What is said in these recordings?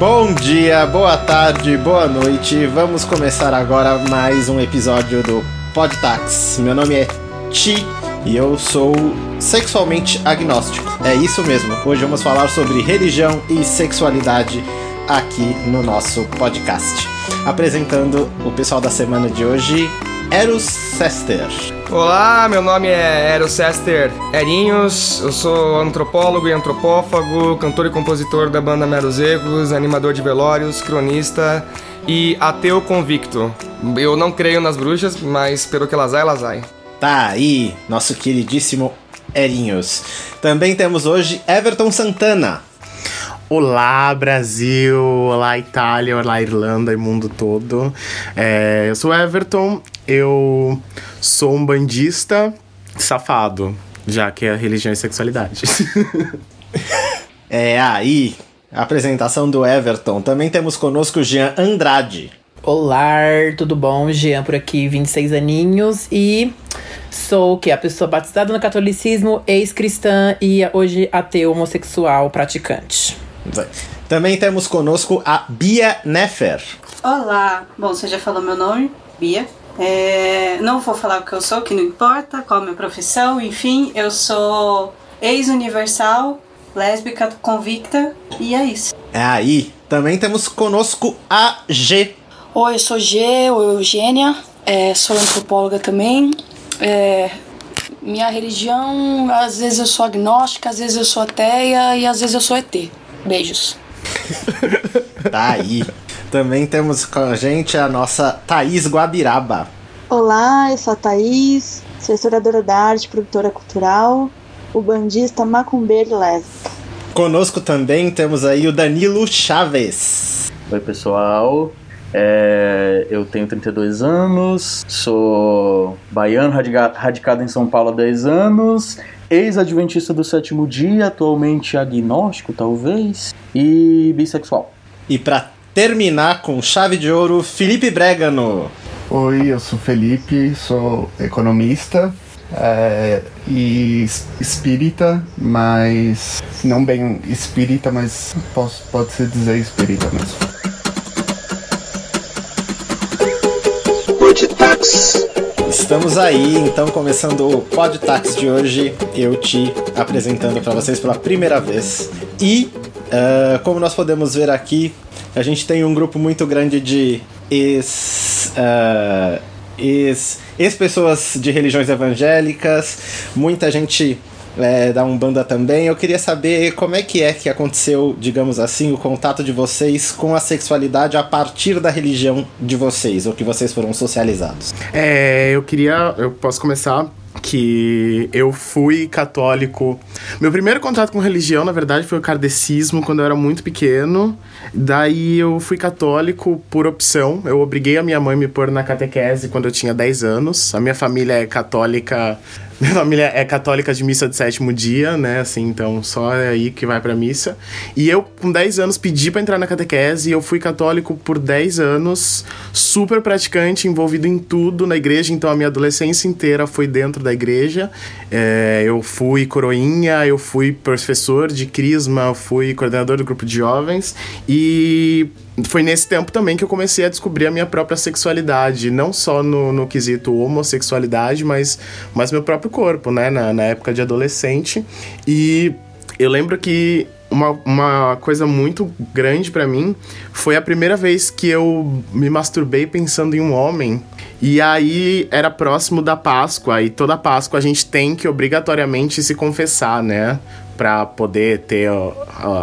Bom dia, boa tarde, boa noite. Vamos começar agora mais um episódio do Podtax. Meu nome é Ti e eu sou sexualmente agnóstico. É isso mesmo. Hoje vamos falar sobre religião e sexualidade aqui no nosso podcast. Apresentando o pessoal da semana de hoje, Eros Sester. Olá, meu nome é Eros Sester Erinhos, eu sou antropólogo e antropófago, cantor e compositor da banda Meros Erros, animador de velórios, cronista e ateu convicto. Eu não creio nas bruxas, mas pelo que elas ai, elas ai. Tá aí, nosso queridíssimo Erinhos. Também temos hoje Everton Santana. Olá, Brasil! Olá, Itália! Olá, Irlanda e mundo todo. É, eu sou Everton, eu sou um bandista safado, já que é religião e sexualidade. é aí, a apresentação do Everton. Também temos conosco Jean Andrade. Olá, tudo bom? Jean por aqui, 26 aninhos e sou que a pessoa batizada no catolicismo, ex-cristã e hoje ateu homossexual praticante. Também temos conosco a Bia Nefer. Olá, bom, você já falou meu nome, Bia. É, não vou falar o que eu sou, que não importa, qual a minha profissão, enfim, eu sou ex-universal, lésbica convicta e é isso. É aí. Também temos conosco a G. Oi, eu sou G, ou Eugênia, é, sou antropóloga também. É, minha religião, às vezes eu sou agnóstica, às vezes eu sou ateia e às vezes eu sou ET. Beijos. tá aí. Também temos com a gente a nossa Thaís Guabiraba. Olá, eu sou a Thaís, sou historiadora da arte, produtora cultural, o bandista macumbeiro lésbica. Conosco também temos aí o Danilo Chaves. Oi, pessoal. É, eu tenho 32 anos, sou baiano, radicado em São Paulo há 10 anos, ex-adventista do sétimo dia, atualmente agnóstico, talvez, e bissexual. E para terminar com chave de ouro, Felipe Bregano. Oi, eu sou Felipe, sou economista é, e espírita, mas não bem espírita, mas posso, pode se dizer espírita mesmo. Estamos aí, então, começando o Podtax de hoje, eu te apresentando para vocês pela primeira vez. E, uh, como nós podemos ver aqui, a gente tem um grupo muito grande de ex. Uh, ex, ex pessoas de religiões evangélicas, muita gente é, da Umbanda também. Eu queria saber como é que é que aconteceu, digamos assim, o contato de vocês com a sexualidade a partir da religião de vocês, ou que vocês foram socializados. É, eu queria. Eu posso começar que eu fui católico. Meu primeiro contato com religião, na verdade, foi o kardecismo quando eu era muito pequeno. Daí eu fui católico por opção. Eu obriguei a minha mãe a me pôr na catequese quando eu tinha 10 anos. A minha família é católica minha família é católica de missa de sétimo dia, né? Assim, então só é aí que vai pra missa. E eu, com 10 anos, pedi para entrar na catequese e eu fui católico por 10 anos, super praticante, envolvido em tudo na igreja. Então a minha adolescência inteira foi dentro da igreja. É, eu fui coroinha, eu fui professor de crisma, fui coordenador do grupo de jovens e foi nesse tempo também que eu comecei a descobrir a minha própria sexualidade, não só no, no quesito homossexualidade, mas, mas meu próprio corpo, né, na, na época de adolescente. E eu lembro que uma, uma coisa muito grande para mim foi a primeira vez que eu me masturbei pensando em um homem. E aí era próximo da Páscoa, e toda Páscoa a gente tem que obrigatoriamente se confessar, né? Para poder ter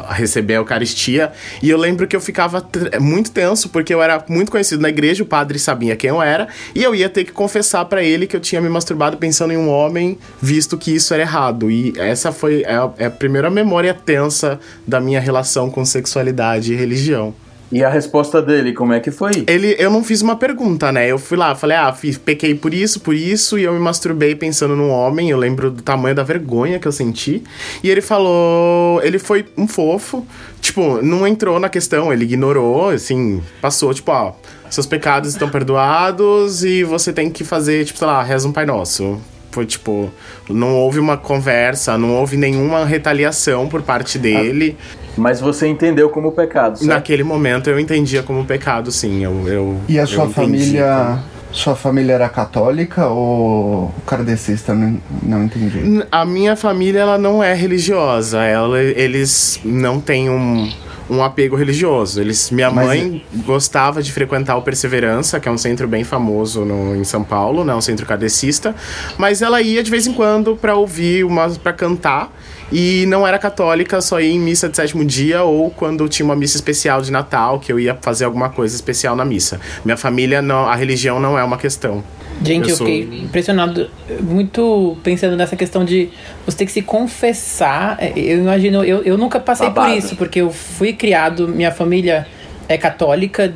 receber a Eucaristia. E eu lembro que eu ficava muito tenso porque eu era muito conhecido na igreja, o padre sabia quem eu era, e eu ia ter que confessar para ele que eu tinha me masturbado pensando em um homem, visto que isso era errado. E essa foi é a, é a primeira memória tensa da minha relação com sexualidade e religião. E a resposta dele, como é que foi? Ele, eu não fiz uma pergunta, né? Eu fui lá, falei, ah, fiz, pequei por isso, por isso, e eu me masturbei pensando num homem. Eu lembro do tamanho da vergonha que eu senti. E ele falou, ele foi um fofo, tipo, não entrou na questão, ele ignorou, assim, passou, tipo, ó, seus pecados estão perdoados e você tem que fazer, tipo, sei lá, reza um Pai Nosso Foi tipo, não houve uma conversa, não houve nenhuma retaliação por parte dele. Mas você entendeu como pecado, certo? Naquele momento eu entendia como pecado, sim. Eu, eu, E a eu sua família. Sua família era católica ou kardecista? Não, não entendi. A minha família ela não é religiosa. Ela, eles não têm um, um apego religioso. Eles, minha Mas mãe gostava de frequentar o Perseverança, que é um centro bem famoso no, em São Paulo, né, um centro kardecista. Mas ela ia de vez em quando para ouvir, para cantar. E não era católica, só ia em missa de sétimo dia ou quando tinha uma missa especial de Natal, que eu ia fazer alguma coisa especial na missa. Minha família, não, a religião não é uma questão. Gente, Eu eu, sou- fiquei impressionado, muito pensando nessa questão de você ter que se confessar. É, Eu imagino, eu, eu nunca passei Babado. por isso, porque eu fui criado, minha família é católica,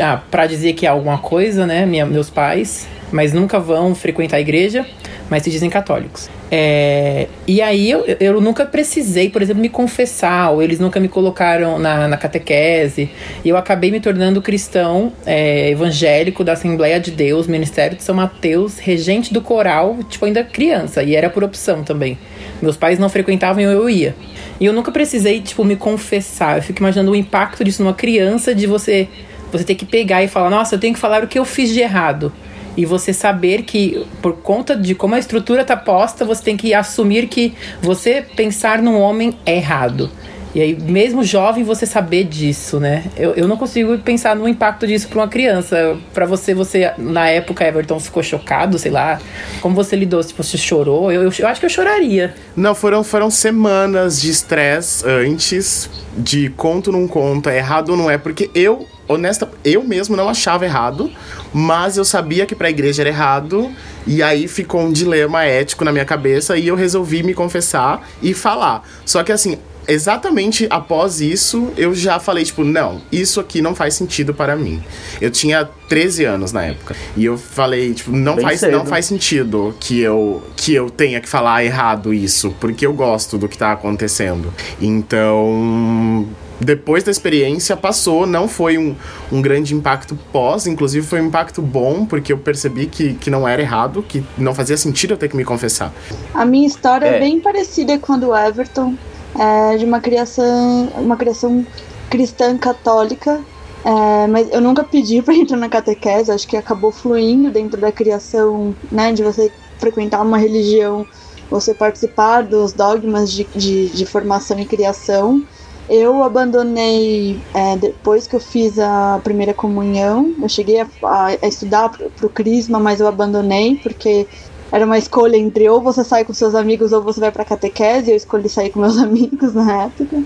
ah, para dizer que é alguma coisa, né? Minha, meus pais, mas nunca vão frequentar a igreja, mas se dizem católicos. É, e aí eu, eu nunca precisei, por exemplo, me confessar, ou eles nunca me colocaram na, na catequese. E eu acabei me tornando cristão é, evangélico da Assembleia de Deus, Ministério de São Mateus, regente do coral, tipo, ainda criança, e era por opção também. Meus pais não frequentavam e eu ia. E eu nunca precisei, tipo, me confessar. Eu fico imaginando o impacto disso numa criança, de você, você ter que pegar e falar, nossa, eu tenho que falar o que eu fiz de errado. E você saber que, por conta de como a estrutura tá posta, você tem que assumir que você pensar num homem é errado. E aí, mesmo jovem, você saber disso, né? Eu, eu não consigo pensar no impacto disso pra uma criança. Pra você, você, na época, Everton ficou chocado, sei lá. Como você lidou? Tipo, você chorou? Eu, eu, eu acho que eu choraria. Não, foram, foram semanas de estresse antes, de conto não conto, é errado ou não é, porque eu, honesta, eu mesmo não achava errado, mas eu sabia que pra igreja era errado, e aí ficou um dilema ético na minha cabeça, e eu resolvi me confessar e falar. Só que assim, exatamente após isso, eu já falei, tipo, não, isso aqui não faz sentido para mim. Eu tinha 13 anos na época. E eu falei, tipo, não Bem faz, cedo. não faz sentido que eu, que eu tenha que falar errado isso, porque eu gosto do que tá acontecendo. Então. Depois da experiência, passou, não foi um, um grande impacto pós, inclusive foi um impacto bom, porque eu percebi que, que não era errado, que não fazia sentido eu ter que me confessar. A minha história é, É. bem parecida com a do Everton, é, de uma criação, uma criação cristã católica, é, mas eu nunca pedi para entrar na catequese, acho que acabou fluindo dentro da criação, né, de você frequentar uma religião, você participar dos dogmas de, de, de formação e criação. Eu abandonei é, depois que eu fiz a primeira comunhão. Eu cheguei a, a, a estudar pro, pro Crisma, mas eu abandonei porque era uma escolha entre ou você sai com seus amigos ou você vai pra catequese. Eu escolhi sair com meus amigos na época.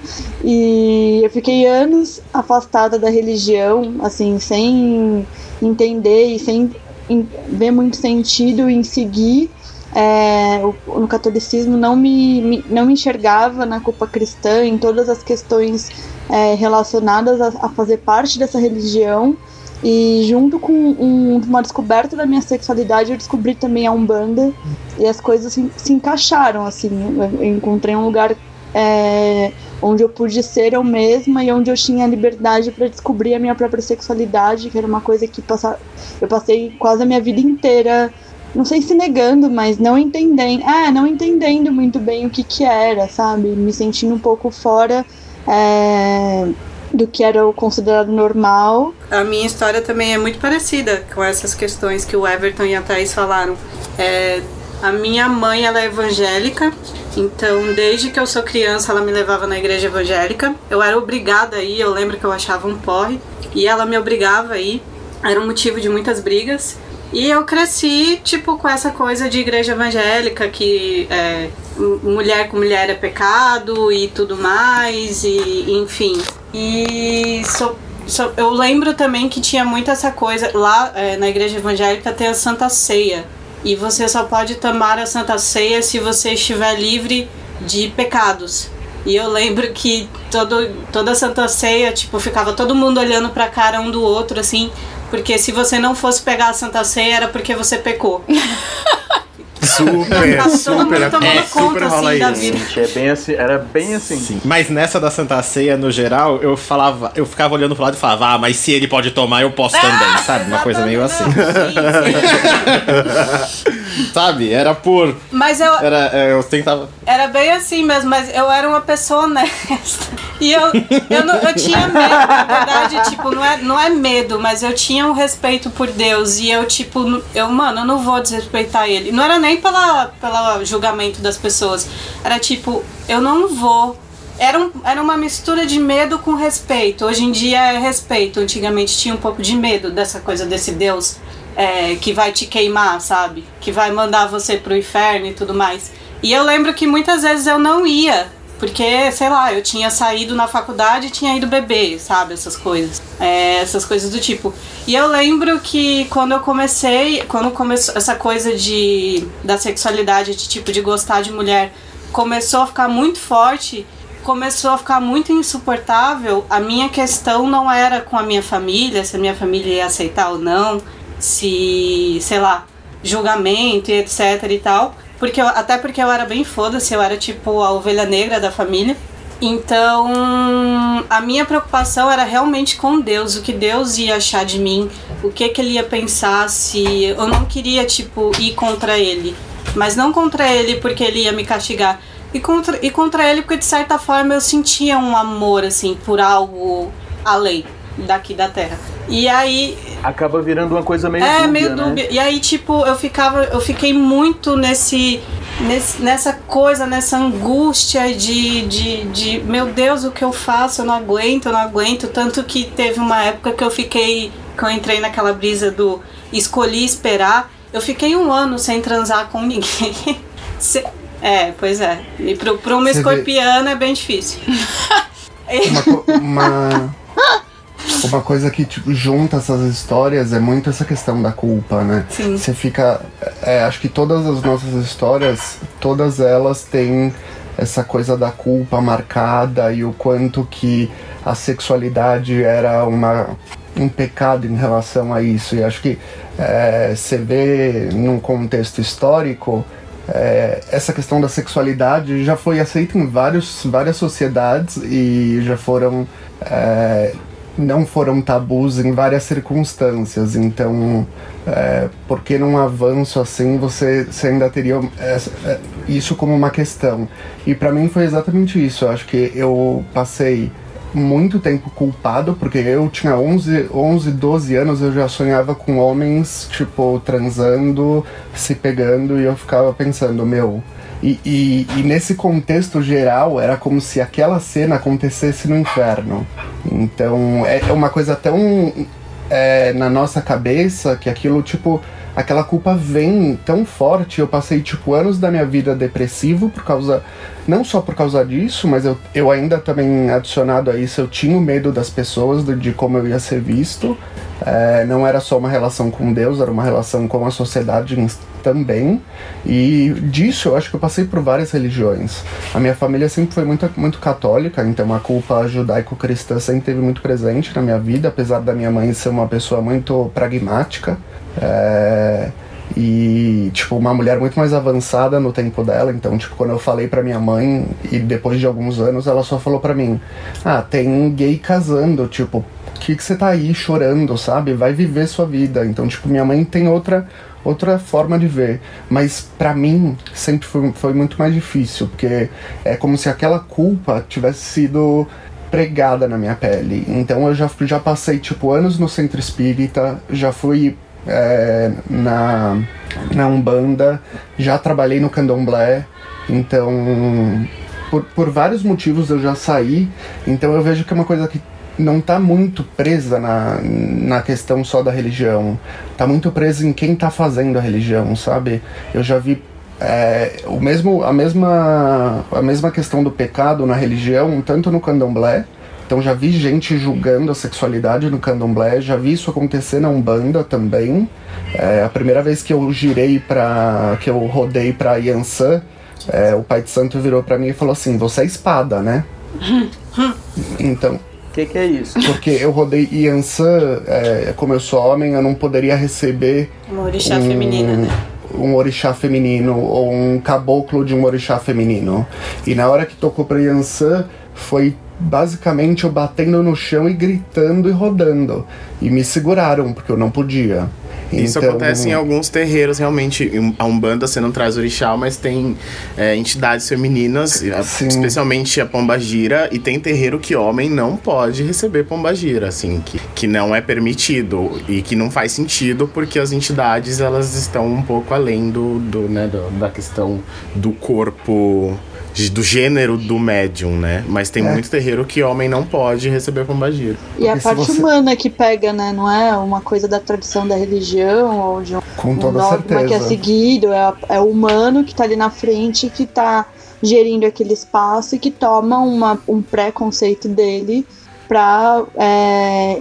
E eu fiquei anos afastada da religião, assim, sem entender e sem em- ver muito sentido em seguir é, no catolicismo não me, me- não me enxergava na culpa cristã em todas as questões é, relacionadas a, a fazer parte dessa religião. E junto com um- uma descoberta da minha sexualidade eu descobri também a umbanda. E as coisas se, se encaixaram assim. Eu, encontrei um lugar é, onde eu pude ser eu mesma e onde eu tinha liberdade para descobrir a minha própria sexualidade que era uma coisa que passa, eu passei quase a minha vida inteira não sei se negando, mas não entendendo, ah, não entendendo muito bem o que que era, sabe? Me sentindo um pouco fora é, do que era o considerado normal. A minha história também é muito parecida com essas questões que o Everton e a Thaís falaram. É, a minha mãe ela é evangélica, então desde que eu sou criança ela me levava na igreja evangélica. Eu era obrigada a ir, eu lembro que eu achava um porre, e ela me obrigava a ir. Era um motivo de muitas brigas. E eu cresci, tipo, com essa coisa de igreja evangélica, que é, mulher com mulher é pecado e tudo mais, e enfim. E sou- eu lembro também que tinha muito essa coisa, lá é, na igreja evangélica tem a Santa Ceia. E você só pode tomar a Santa Ceia se você estiver livre de pecados. E eu lembro que todo, toda a Santa Ceia, tipo, ficava todo mundo olhando pra cara um do outro, assim, porque se você não fosse pegar a Santa Ceia era porque você pecou. Super, mundo super, tomando é, conta, super assim, rola da isso. é bem assim, era bem assim. Sim. Mas nessa da Santa Ceia, no geral, eu falava, eu ficava olhando pro lado e falava, ah, mas se ele pode tomar, eu posso também, sabe? Uma coisa meio assim. Não, sim, sim. sabe? Era por. Mas eu, Era, é, eu tentava. Era bem assim mesmo, mas eu era uma pessoa honesta. E eu, eu, não- eu tinha medo, na verdade, tipo, não é, não é medo, mas eu tinha um respeito por Deus. E eu, tipo, eu, mano, eu não vou desrespeitar ele. Não era nem pela, pela julgamento das pessoas. Era tipo, eu não vou. Era, um, era uma mistura de medo com respeito. Hoje em dia é respeito. Antigamente tinha um pouco de medo dessa coisa desse Deus é, que vai te queimar, sabe? Que vai mandar você pro inferno e tudo mais. E eu lembro que muitas vezes eu não ia, porque, sei lá, eu tinha saído na faculdade e tinha ido beber, sabe? Essas coisas. É, essas coisas do tipo. E eu lembro que quando eu comecei, quando começou essa coisa de da sexualidade, de tipo, de gostar de mulher, começou a ficar muito forte, começou a ficar muito insuportável, a minha questão não era com a minha família, se a minha família ia aceitar ou não, se, sei lá, julgamento e etc e tal. Porque eu- até porque eu era bem foda-se, eu era tipo a ovelha negra da família. Então, a minha preocupação era realmente com Deus, o que Deus ia achar de mim, o que que ele ia pensar se eu não queria tipo ir contra ele, mas não contra ele porque ele ia me castigar, e contra e contra ele porque de certa forma eu sentia um amor assim por algo além daqui da terra. E aí Acaba virando uma coisa meio é, dúbia, meio né? dúbia. E aí, tipo, eu ficava. Eu fiquei muito nesse. nesse nessa coisa, nessa angústia de, de, de. Meu Deus, o que eu faço? Eu não aguento, eu não aguento. Tanto que teve uma época que eu fiquei. Que eu entrei naquela brisa do escolhi esperar. Eu fiquei um ano sem transar com ninguém. Se- é, pois é. E pro, pra uma Você vê- escorpiana é bem difícil. Uma, uma, uma coisa que tipo, junta essas histórias é muito essa questão da culpa, né? Sim. Você fica. é, acho que todas as nossas histórias, todas elas têm essa coisa da culpa marcada e o quanto que a sexualidade era uma, um pecado em relação a isso. E acho que é, você vê num contexto histórico. é, essa questão da sexualidade já foi aceita em vários, várias sociedades e já foram é, não foram tabus em várias circunstâncias. Então, é, por que num avanço assim você, você ainda teria essa- é, isso como uma questão? E pra mim foi exatamente isso. Eu acho que eu passei muito tempo culpado, porque eu tinha 11, 11, 12 anos, eu já sonhava com homens, tipo, transando, se pegando, e eu ficava pensando, meu. E, e, e nesse contexto geral, era como se aquela cena acontecesse no inferno. Então, é é uma coisa tão é, na nossa cabeça que aquilo, tipo, aquela culpa vem tão forte. Eu passei, tipo, anos da minha vida depressivo por causa. Não só por causa disso, mas eu, eu ainda também, adicionado a isso, eu tinha o medo das pessoas, de, de como eu ia ser visto. É, não era só uma relação com Deus, era uma relação com a sociedade também. E disso eu acho que eu passei por várias religiões. A minha família sempre foi muito, muito católica, então a culpa judaico-cristã sempre teve muito presente na minha vida, apesar da minha mãe ser uma pessoa muito pragmática. É, e, tipo, uma mulher muito mais avançada no tempo dela. Então, tipo, quando eu falei pra minha mãe, e depois de alguns anos, ela só falou pra mim: Ah, tem gay casando. Tipo, o que, que você tá aí chorando, sabe? Vai viver sua vida. Então, tipo, minha mãe tem outra outra forma de ver. Mas pra mim sempre foi, foi muito mais difícil, porque é como se aquela culpa tivesse sido pregada na minha pele. Então eu já, já passei tipo anos no centro espírita, já fui é, na, na Umbanda, já trabalhei no Candomblé, então por, por vários motivos eu já saí, então eu vejo que é uma coisa que não tá muito presa na, na questão só da religião. Tá muito presa em quem tá fazendo a religião, sabe? Eu já vi é, o mesmo, a, mesma, a mesma questão do pecado na religião, tanto no candomblé. Então já vi gente julgando a sexualidade no candomblé, já vi isso acontecer na Umbanda também. É, a primeira vez que eu girei para que eu rodei pra Yansan, é, o pai de santo virou para mim e falou assim: "Você é espada, né?" Então, O que, que é isso? porque eu rodei Yansan, é, como eu sou homem, eu não poderia receber Uma orixá um, feminina, né? um orixá feminino ou um caboclo de um orixá feminino. E na hora que tocou pra Yansan, foi basicamente eu batendo no chão e gritando e rodando. E me seguraram, porque eu não podia. Isso Então, acontece em alguns terreiros, realmente. A Umbanda você não traz orixá, mas tem é, entidades femininas, Sim. especialmente a pombagira, e tem terreiro que homem não pode receber pombagira, assim, que, que não é permitido e que não faz sentido porque as entidades elas estão um pouco além do, do, né, do- da questão do corpo. Do gênero do médium, né? Mas tem É. muito terreiro que homem não pode receber pombagira. E a parte você- humana que pega, né? Não é uma coisa da tradição da religião ou de um, Com um toda dogma que é seguido. É, é o humano que tá ali na frente que tá gerindo aquele espaço e que toma uma, um preconceito dele pra é,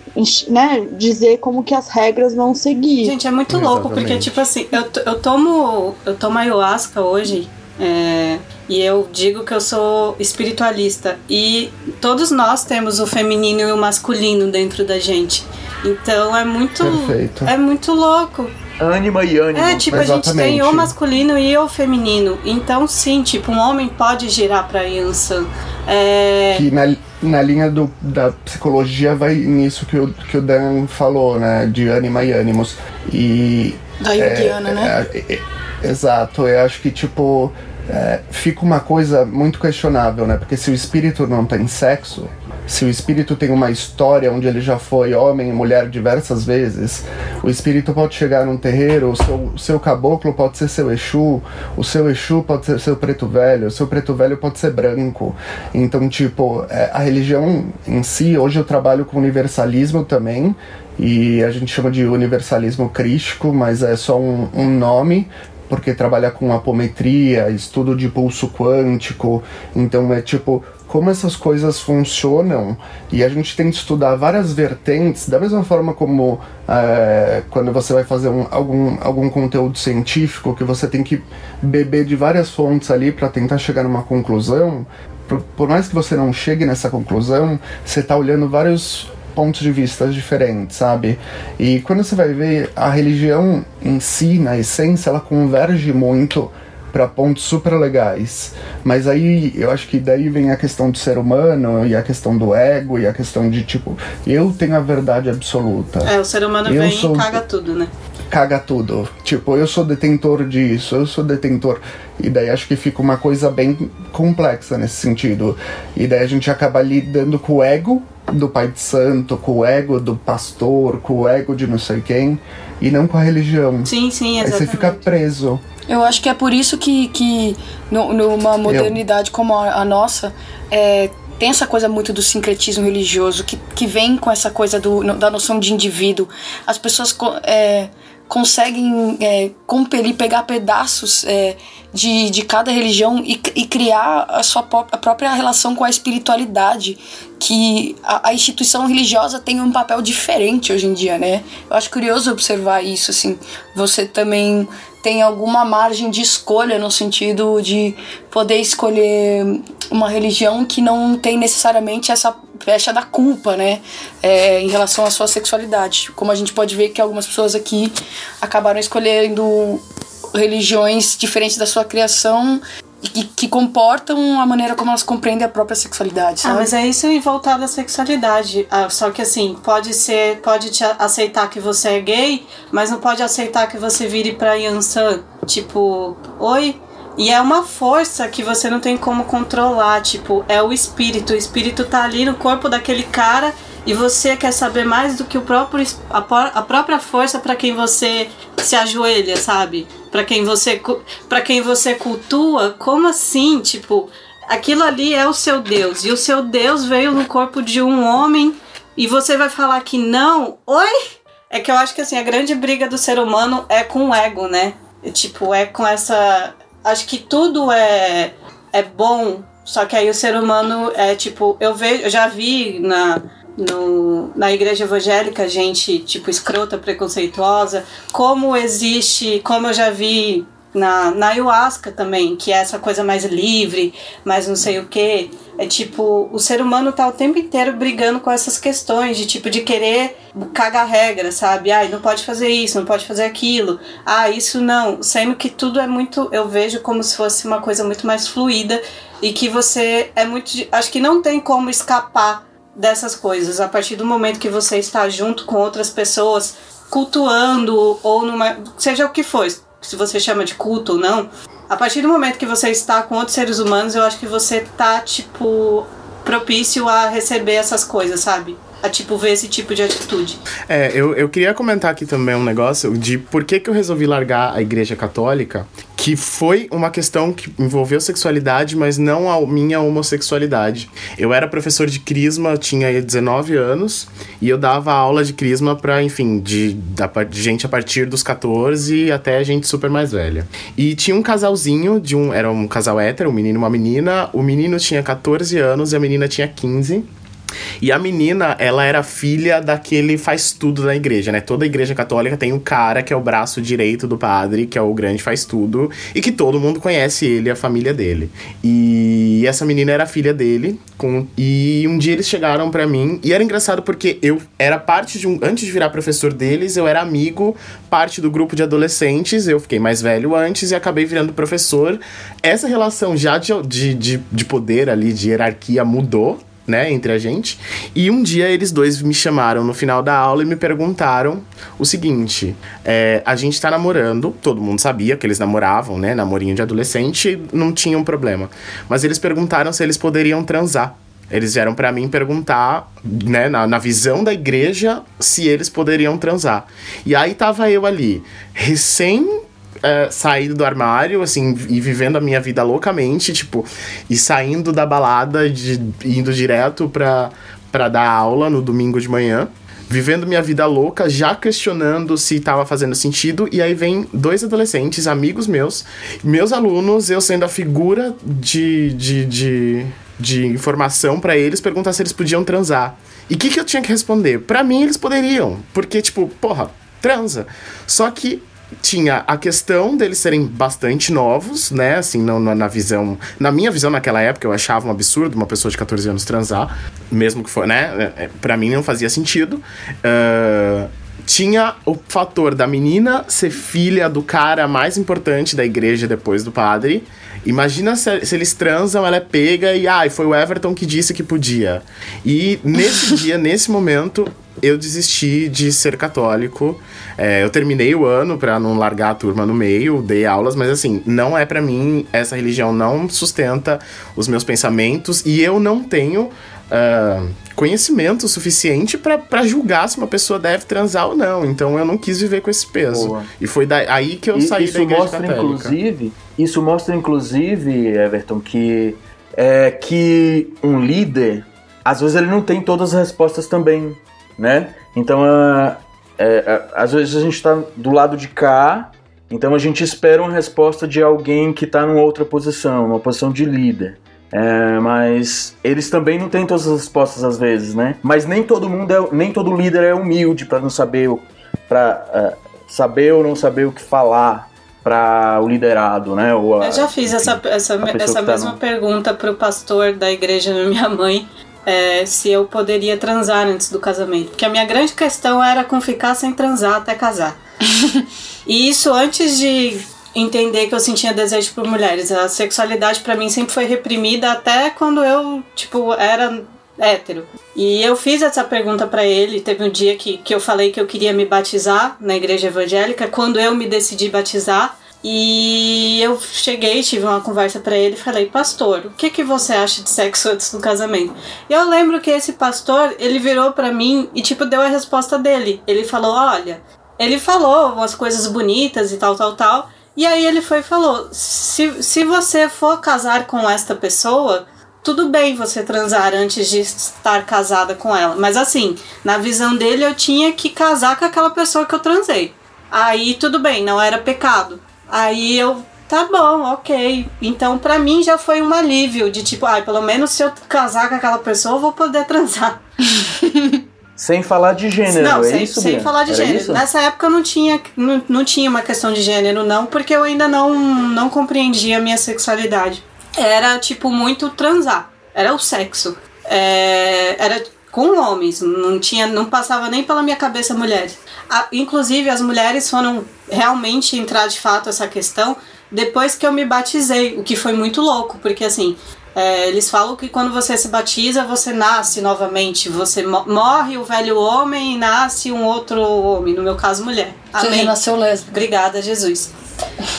né, dizer como que as regras vão seguir. Gente, é muito louco, porque, Exatamente. tipo assim, eu, eu tomo. Eu tomo ayahuasca hoje. É, e eu digo que eu sou espiritualista. E todos nós temos o feminino e o masculino dentro da gente. Então é muito. Perfeito. É muito louco. Ânima e ânimo. É, tipo, a gente tem Exatamente. o masculino e o feminino. Então, sim, tipo, um homem pode girar pra Yansan. É. Que na, na linha do, da psicologia vai nisso que o, que o Dan falou, né? De ânima e ânimos. E Da Jungiana, né? É, é, é, exato, eu acho que tipo é, fica uma coisa muito questionável, né? Porque se o espírito não tem sexo, se o espírito tem uma história onde ele já foi homem e mulher diversas vezes, o espírito pode chegar num terreiro, o seu, o seu caboclo pode ser seu Exu, o seu Exu pode ser seu preto velho, o seu preto velho pode ser branco. Então, tipo, é, a religião em si, hoje eu trabalho com universalismo também, e a gente chama de universalismo crístico, mas é só um, um nome, porque trabalha com apometria, estudo de pulso quântico, então é tipo como essas coisas funcionam e a gente tem que estudar várias vertentes, da mesma forma como é, quando você vai fazer um- algum, algum conteúdo científico, que você tem que beber de várias fontes ali para tentar chegar numa conclusão. Por, por mais que você não chegue nessa conclusão, você está olhando vários pontos de vista diferentes, sabe? E quando você vai ver a religião em si, na essência, ela converge muito para pontos super legais. Mas aí eu acho que daí vem a questão do ser humano e a questão do ego e a questão de tipo, eu tenho a verdade absoluta. É, o ser humano Eu vem sou- e caga tudo, né? Caga tudo. Tipo, eu sou detentor disso, eu sou detentor. E daí acho que fica uma coisa bem complexa nesse sentido. E daí a gente acaba lidando com o ego do pai de santo, com o ego do pastor, com o ego de não sei quem, e não com a religião. Sim, sim, Aí você exatamente. fica preso. Eu acho que é por isso que, que nu- numa modernidade como a, a nossa, é, tem essa coisa muito do sincretismo religioso, que, que vem com essa coisa do, no- da noção de indivíduo. As pessoas é, conseguem é, compelir, pegar pedaços é, de, de cada religião e, e criar a sua a própria relação com a espiritualidade, que a, a instituição religiosa tem um papel diferente hoje em dia, né? Eu acho curioso observar isso, assim. Você também tem alguma margem de escolha no sentido de poder escolher uma religião que não tem necessariamente essa pecha da culpa, né? É, em relação à sua sexualidade. Como a gente pode ver que algumas pessoas aqui acabaram escolhendo religiões diferentes da sua criação e que, que comportam a maneira como elas compreendem a própria sexualidade, Ah, sabe? mas é isso em voltado à sexualidade. Ah, só que assim, pode ser, pode te aceitar que você é gay, mas não pode aceitar que você vire pra Yansan, tipo, oi? E é uma força que você não tem como controlar, tipo, é o espírito. O espírito tá ali no corpo daquele cara e você quer saber mais do que o próprio a, a própria força pra quem você se ajoelha, sabe? Pra quem você para quem você cultua. Como assim, tipo, aquilo ali é o seu Deus e o seu Deus veio no corpo de um homem e você vai falar que não? Oi? É que eu acho que assim, a grande briga do ser humano é com o ego, né? Tipo, é com essa acho que tudo é é bom, só que aí o ser humano é tipo, eu vejo, eu já vi na no, na igreja evangélica gente tipo escrota, preconceituosa, como existe, como eu já vi na, na ayahuasca também, que é essa coisa mais livre, mais não sei o que. É tipo, o ser humano tá o tempo inteiro brigando com essas questões de tipo de querer cagar regra, sabe? Ai, não pode fazer isso, não pode fazer aquilo. Ah, isso não. Sendo que tudo é muito, eu vejo como se fosse uma coisa muito mais fluida e que você é muito, acho que não tem como escapar dessas coisas. A partir do momento que você está junto com outras pessoas cultuando ou numa. seja o que for, se você chama de culto ou não, a partir do momento que você está com outros seres humanos, eu acho que você tá, tipo, propício a receber essas coisas, sabe? A, tipo, ver esse tipo de atitude. É, eu, eu queria comentar aqui também um negócio de por que, que eu resolvi largar a igreja católica, que foi uma questão que envolveu sexualidade, mas não a minha homossexualidade. Eu era professor de crisma, tinha 19 anos, e eu dava aula de crisma pra, enfim, de, de gente a partir dos 14 até gente super mais velha. E tinha um casalzinho, de um, era um casal hétero, um menino e uma menina. O menino tinha 14 anos e a menina tinha 15. E a menina, ela era filha daquele faz tudo da igreja, né? Toda igreja católica tem um cara que é o braço direito do padre, que é o grande faz tudo, e que todo mundo conhece ele, a família dele. E essa menina era filha dele, com... e um dia eles chegaram para mim, e era engraçado porque eu era parte de um. Antes de virar professor deles, eu era amigo, parte do grupo de adolescentes, eu fiquei mais velho antes e acabei virando professor. Essa relação já de, de, de, de poder ali, de hierarquia, mudou né, entre a gente. E um dia eles dois me chamaram no final da aula e me perguntaram o seguinte: é, a gente tá namorando, todo mundo sabia que eles namoravam, né, namorinho de adolescente, não tinha um problema. Mas eles perguntaram se eles poderiam transar. Eles vieram para mim perguntar, né, na, na visão da igreja, se eles poderiam transar. E aí tava eu ali, recém é, saído do armário, assim, e vivendo a minha vida loucamente, tipo, e saindo da balada, de, indo direto pra, pra dar aula no domingo de manhã vivendo minha vida louca, já questionando se estava fazendo sentido, e aí vem dois adolescentes, amigos meus, meus alunos, eu sendo a figura de, de, de, de informação para eles, perguntar se eles podiam transar. E o que, que eu tinha que responder? Para mim, eles poderiam, porque, tipo, porra, transa. Só que tinha a questão deles serem bastante novos, né? Assim, não, na visão. Na minha visão, naquela época, eu achava um absurdo uma pessoa de 14 anos transar, mesmo que for, né? É, é, pra mim não fazia sentido. Uh, tinha o fator da menina ser filha do cara mais importante da igreja depois do padre. Imagina se, se eles transam, ela é pega e ai, ah, foi o Everton que disse que podia. E nesse dia, nesse momento, eu desisti de ser católico. É, eu terminei o ano para não largar a turma no meio, dei aulas, mas assim, não é para mim, essa religião não sustenta os meus pensamentos e eu não tenho. Uh, conhecimento suficiente para julgar se uma pessoa deve transar ou não. Então eu não quis viver com esse peso. Boa. E foi daí, aí que eu e, saí isso da igreja mostra, católica. Inclusive, isso mostra, inclusive, Everton, que, é, que um líder, às vezes ele não tem todas as respostas também, né? Então, uh, é, às vezes a gente está do lado de cá, então a gente espera uma resposta de alguém que está numa outra posição, uma posição de líder. É, mas eles também não têm todas as respostas às vezes, né? Mas nem todo mundo é, nem todo líder é humilde para não saber para uh, é, saber ou não saber o que falar para o liderado, né? Ou a, Eu já fiz essa, essa, essa tá mesma no... pergunta para o pastor da igreja da minha mãe. É, se eu poderia transar antes do casamento. Porque a minha grande questão era com ficar sem transar até casar. e isso antes de entender que eu sentia desejo por mulheres. A sexualidade para mim sempre foi reprimida até quando eu, tipo, era hétero. E eu fiz essa pergunta para ele. Teve um dia que, que eu falei que eu queria me batizar na igreja evangélica. Quando eu me decidi batizar, e eu cheguei, tive uma conversa para ele e falei: "Pastor, o que que você acha de sexo antes do casamento?". E eu lembro que esse pastor, ele virou para mim e tipo deu a resposta dele. Ele falou: "Olha, ele falou umas coisas bonitas e tal, tal, tal, e aí ele foi e falou: se, se você for casar com esta pessoa, tudo bem você transar antes de estar casada com ela. Mas assim, na visão dele, eu tinha que casar com aquela pessoa que eu transei. Aí tudo bem, não era pecado. Aí eu, tá bom, ok. Então pra mim já foi um alívio de tipo, ai, ah, pelo menos se eu casar com aquela pessoa, eu vou poder transar. Sem falar de gênero, não, é sem, isso? Sem falar de Era gênero. Isso? Nessa época não tinha, não, não tinha uma questão de gênero, não, porque eu ainda não, não compreendia a minha sexualidade. Era, tipo, muito transar. Era o sexo. É, era com homens, não tinha, não passava nem pela minha cabeça mulheres. A, inclusive, as mulheres foram realmente entrar de fato essa questão depois que eu me batizei, o que foi muito louco, porque assim, É, eles falam que quando você se batiza, você nasce novamente. Você mo- morre o velho homem e nasce um outro homem, no meu caso, mulher. Você Amém. renasceu lésbica. Obrigada, Jesus.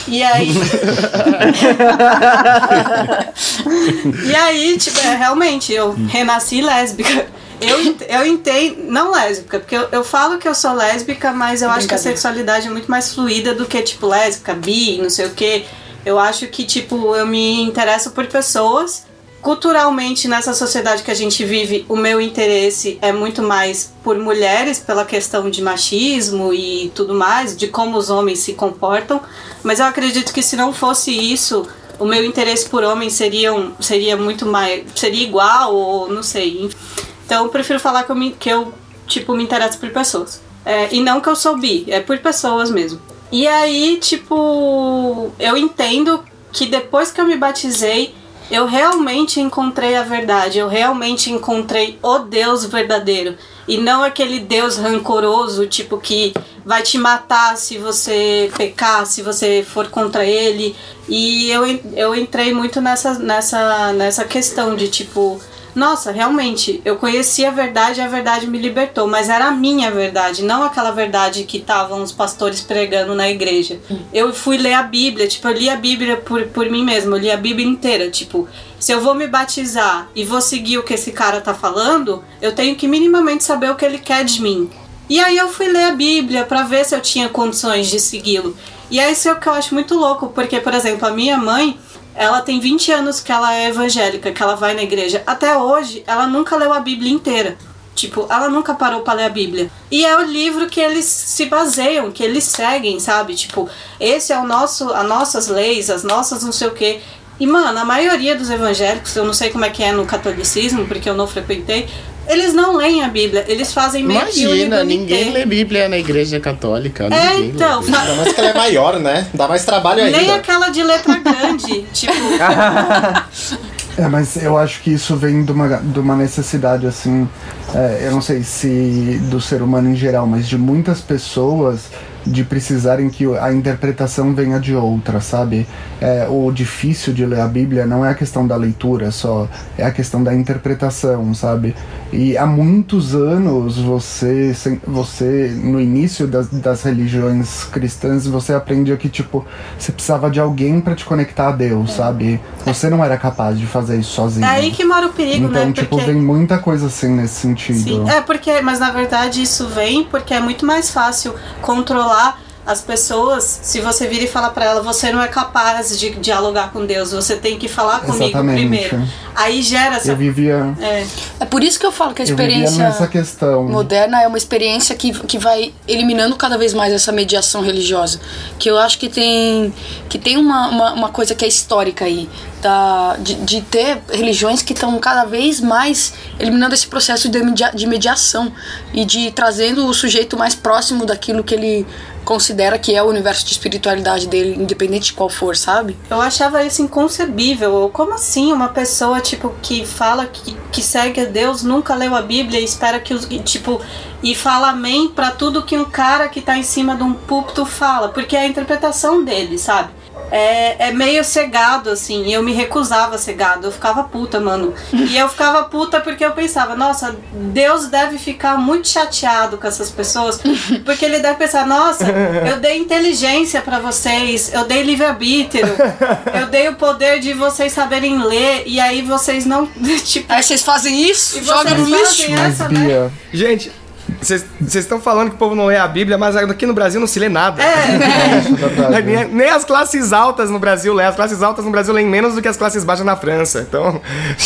E aí. e aí, tipo, é, realmente, eu renasci lésbica. Eu, eu entendo. Não lésbica, porque eu, eu falo que eu sou lésbica, mas eu acho que a sexualidade é muito mais fluida do que, tipo, lésbica, bi, não sei o quê. Eu acho que, tipo, eu me interesso por pessoas. Culturalmente, nessa sociedade que a gente vive, o meu interesse é muito mais por mulheres, pela questão de machismo e tudo mais, de como os homens se comportam. Mas eu acredito que se não fosse isso, o meu interesse por homens seria, seria muito mais. seria igual, ou não sei. Então eu prefiro falar que eu, me, que eu tipo, me interesso por pessoas. É, e não que eu sou bi, é por pessoas mesmo. E aí, tipo, eu entendo que depois que eu me batizei, eu realmente encontrei a verdade, eu realmente encontrei o Deus verdadeiro. E não aquele Deus rancoroso, tipo, que vai te matar se você pecar, se você for contra ele. E eu, eu entrei muito nessa, nessa, nessa questão de, tipo, nossa, realmente, eu conheci a verdade e a verdade me libertou, mas era a minha verdade, não aquela verdade que estavam os pastores pregando na igreja. Eu fui ler a Bíblia, tipo, eu li a Bíblia por, por mim mesma, eu li a Bíblia inteira, tipo, se eu vou me batizar e vou seguir o que esse cara tá falando, eu tenho que minimamente saber o que ele quer de mim. E aí eu fui ler a Bíblia pra ver se eu tinha condições de segui-lo. E é isso que eu acho muito louco, porque, por exemplo, a minha mãe, ela tem 20 anos que ela é evangélica, que ela vai na igreja. Até hoje, ela nunca leu a Bíblia inteira. Tipo, ela nunca parou pra ler a Bíblia. E é o livro que eles se baseiam, que eles seguem, sabe? Tipo, esse é o nosso, as nossas leis, as nossas não sei o quê. E, mano, a maioria dos evangélicos, eu não sei como é que é no catolicismo, porque eu não frequentei, eles não leem a Bíblia, eles fazem meio que Imagina, ninguém lê Bíblia na igreja católica. É, então, fa- Ainda mais que ela é maior, né? Dá mais trabalho ainda. nem aquela de letra grande. tipo, É, mas eu acho que isso vem de uma, de uma necessidade, assim, é, eu não sei se do ser humano em geral, mas de muitas pessoas de precisarem que a interpretação venha de outra, sabe? É, o difícil de ler a Bíblia não é a questão da leitura só, é a questão da interpretação, sabe? E há muitos anos você, você no início das, das religiões cristãs, você aprendia que, tipo, você precisava de alguém para te conectar a Deus, sabe? Você não era capaz de fazer isso sozinho. é aí que mora o perigo, então, né? tipo, Porque- vem muita coisa assim nesse sentido. Sim, é porque, mas na verdade isso vem porque é muito mais fácil controlar as pessoas se você vir e falar pra ela, você não é capaz de dialogar com Deus, você tem que falar comigo Exatamente. primeiro. Aí gera essa. Eu vivia, É, É por isso que eu falo que a experiência nessa questão. moderna é uma experiência que, que vai eliminando cada vez mais essa mediação religiosa. Que eu acho que tem, que tem uma, uma, uma coisa que é histórica aí. Da, de, de ter religiões que estão cada vez mais eliminando esse processo de, media, de mediação e de trazendo o sujeito mais próximo daquilo que ele considera que é o universo de espiritualidade dele, independente de qual for, sabe? eu achava isso inconcebível. Como assim uma pessoa, tipo, que fala que, que segue a Deus, nunca leu a Bíblia e espera que os. Tipo, e fala amém pra tudo que um cara que tá em cima de um púlpito fala, porque é a interpretação dele, sabe? É, é meio cegado, assim, e eu me recusava a ser gado, eu ficava puta, mano. E eu ficava puta porque eu pensava, nossa, Deus deve ficar muito chateado com essas pessoas, porque ele deve pensar, nossa, eu dei inteligência pra vocês, eu dei livre-arbítrio, eu dei o poder de vocês saberem ler, e aí vocês não, tipo, Aí vocês fazem isso, E joga vocês no lixo. essa, né? Gente, vocês estão falando que o povo não lê a Bíblia, mas aqui no Brasil não se lê nada. É, é verdade. Nem, nem as classes altas no Brasil lêem. As classes altas no Brasil leem menos do que as classes baixas na França. Então,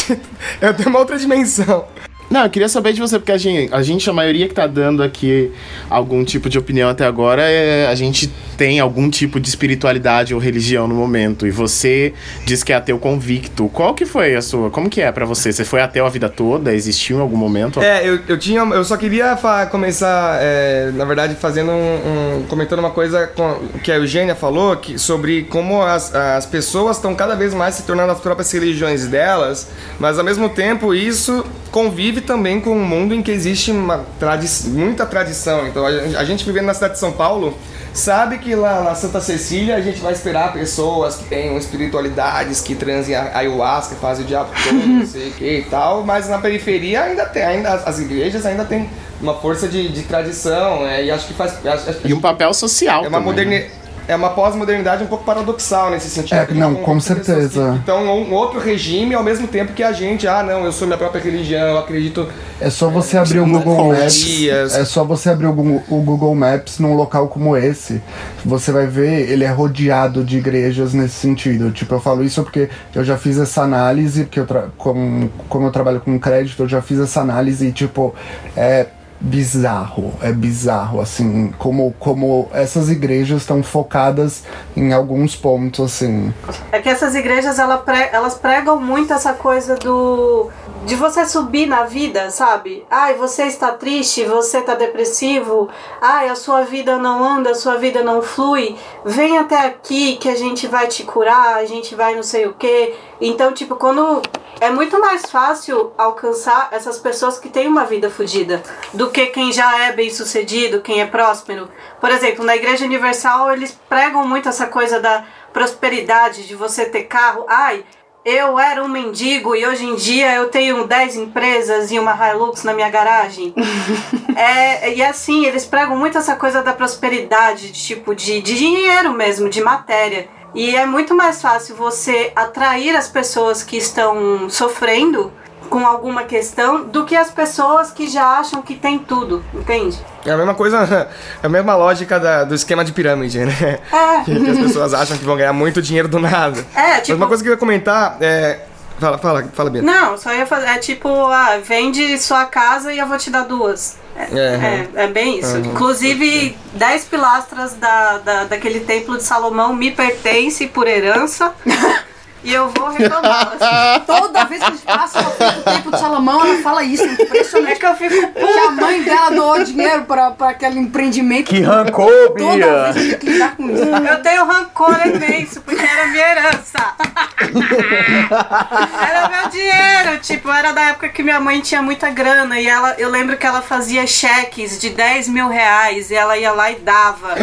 eu tenho uma outra dimensão. Não, eu queria saber de você, porque a gente, a gente, a maioria que tá dando aqui algum tipo de opinião até agora, é, a gente tem algum tipo de espiritualidade ou religião no momento. E você diz que é ateu convicto. Qual que foi a sua? Como que é pra você? Você foi ateu a vida toda? Existiu em algum momento? É, eu, eu tinha. Eu só queria começar, é, na verdade, fazendo um, um- comentando uma coisa com- que a Eugênia falou que, sobre como as, as pessoas estão cada vez mais se tornando as próprias religiões delas, mas ao mesmo tempo isso convive também com um mundo em que existe uma tradi muita tradição. Então a, gente vivendo na cidade de São Paulo sabe que lá na Santa Cecília a gente vai esperar pessoas que tenham espiritualidades, que transem a ayahuasca, fazem o diabo todo, não sei o que e tal, mas na periferia ainda tem, ainda as igrejas ainda tem uma força de, de tradição, é, e acho que faz. Acho, acho, E um papel social é uma né? É uma pós-modernidade um pouco paradoxal nesse sentido. É, não, com certeza. Então, um outro regime ao mesmo tempo que a gente, ah, não, eu sou minha própria religião, eu acredito. É só você abrir o Google Maps. dias. É só você abrir o Google, Maps num local como esse. Você vai ver, ele é rodeado de igrejas nesse sentido. Tipo, eu falo isso porque eu já fiz essa análise, porque eu tra como, como eu trabalho com crédito, eu já fiz essa análise e, tipo, é bizarro. É bizarro, assim, como, como essas igrejas estão focadas em alguns pontos, assim. É que essas igrejas ela pre- elas pregam muito essa coisa do de você subir na vida, sabe? Ai, você está triste, você está depressivo, ai, a sua vida não anda, a sua vida não flui. Vem até aqui que a gente vai te curar, a gente vai não sei o quê. Então, tipo, quando é muito mais fácil alcançar essas pessoas que têm uma vida fodida do que quem já é bem sucedido, quem é próspero. Por exemplo, na Igreja Universal eles pregam muito essa coisa da prosperidade, de você ter carro. Ai, eu era um mendigo e hoje em dia eu tenho 10 empresas e uma Hilux na minha garagem. é, e assim, eles pregam muito essa coisa da prosperidade, de tipo, de, de dinheiro mesmo, de matéria. E é muito mais fácil você atrair as pessoas que estão sofrendo com alguma questão do que as pessoas que já acham que tem tudo, entende? É a mesma coisa, é a mesma lógica da- do esquema de pirâmide, né? É. Que, as pessoas acham que vão ganhar muito dinheiro do nada. É, Mas tipo- uma coisa que eu ia comentar é. Fala, fala, fala, Bia. Não, só ia fazer. É tipo, ah, vende sua casa e eu vou te dar duas. É, É, é, é bem isso. Uhum. Inclusive, 10 pilastras da, da, daquele templo de Salomão me pertence por herança. e eu vou reclamá-las. Toda vez que a gente passa do tempo de Salomão, ela fala isso. É impressionante. É que eu fico Que a mãe dela doou dinheiro pra, pra aquele empreendimento. Que rancor, Toda Bia! vez eu tenho que lidar com isso. Eu tenho rancor imenso, porque era minha herança. era meu dinheiro, tipo, era da época que minha mãe tinha muita grana e ela, eu lembro que ela fazia cheques de 10 mil reais e ela ia lá e dava.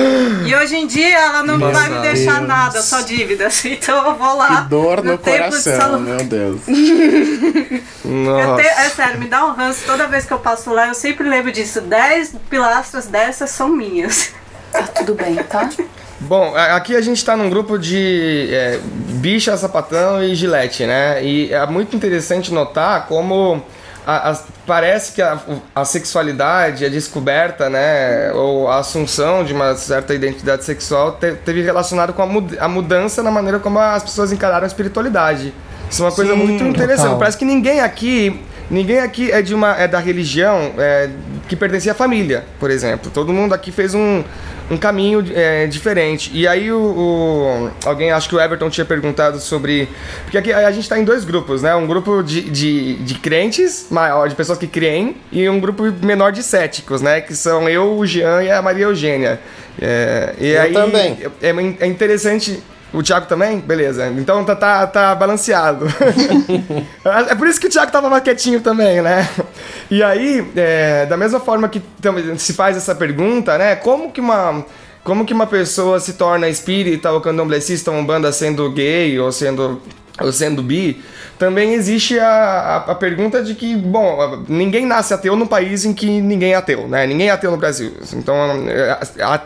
E hoje em dia ela não Meu vai me deixar Deus. nada, só dívidas. Então eu vou lá. Que dor no templo de coração, Salomão. meu Deus. Eu Nossa. tenho- é sério, me dá um ranço toda vez que eu passo lá, eu sempre lembro disso. 10 pilastras dessas são minhas. Tá tudo bem, tá? Bom, aqui a gente tá num grupo de é, bicha, sapatão e gilete, né? E é muito interessante notar como a- a- parece que a, a sexualidade, a descoberta, né? Ou a assunção de uma certa identidade sexual te- teve relacionado com a, mud- a mudança na maneira como as pessoas encararam a espiritualidade. Isso é uma coisa Sim, muito interessante. total. Parece que ninguém aqui. Ninguém aqui é de uma é da religião é, que pertencia à família, por exemplo. Todo mundo aqui fez um, um caminho é, diferente. E aí o, o- alguém, acho que o Everton tinha perguntado sobre. Porque aqui a gente está em dois grupos, né? Um grupo de, de, de crentes, maior, de pessoas que creem, e um grupo menor de céticos, né? Que são eu, o Jean e a Maria Eugênia. É, e Eu aí, também. É, é interessante. O Thiago também? Beleza. Então tá, tá, tá balanceado. é por isso que o Thiago tava quietinho também, né? E aí, é, da mesma forma que se faz essa pergunta, né? Como que uma. Como que uma pessoa se torna espírita ou candomblessista, uma banda sendo gay ou sendo ou sendo bi, também existe a, a, a pergunta de que, bom, ninguém nasce ateu num país em que ninguém é ateu, né? Ninguém é ateu no Brasil. Então, é,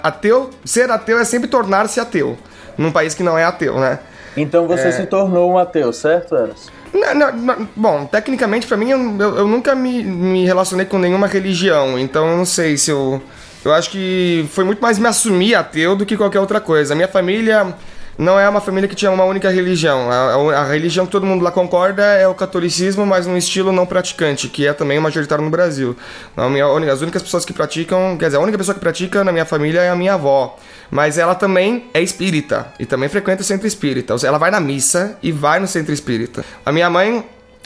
ateu, ser ateu é sempre tornar-se ateu num país que não é ateu, né? Então você se tornou um ateu, certo, Eros? Não, não, não, bom, tecnicamente pra mim eu, eu- eu nunca me, me relacionei com nenhuma religião, então eu não sei se eu. Eu acho que foi muito mais me assumir ateu do que qualquer outra coisa. A minha família não é uma família que tinha uma única religião. A, a- religião que todo mundo lá concorda é o catolicismo, mas num estilo não praticante, que é também majoritário no Brasil. Minha, as únicas pessoas que praticam, quer dizer, a única pessoa que pratica na minha família é a minha avó. Mas ela também é espírita e também frequenta o centro espírita. Ela vai na missa e vai no centro espírita. A minha mãe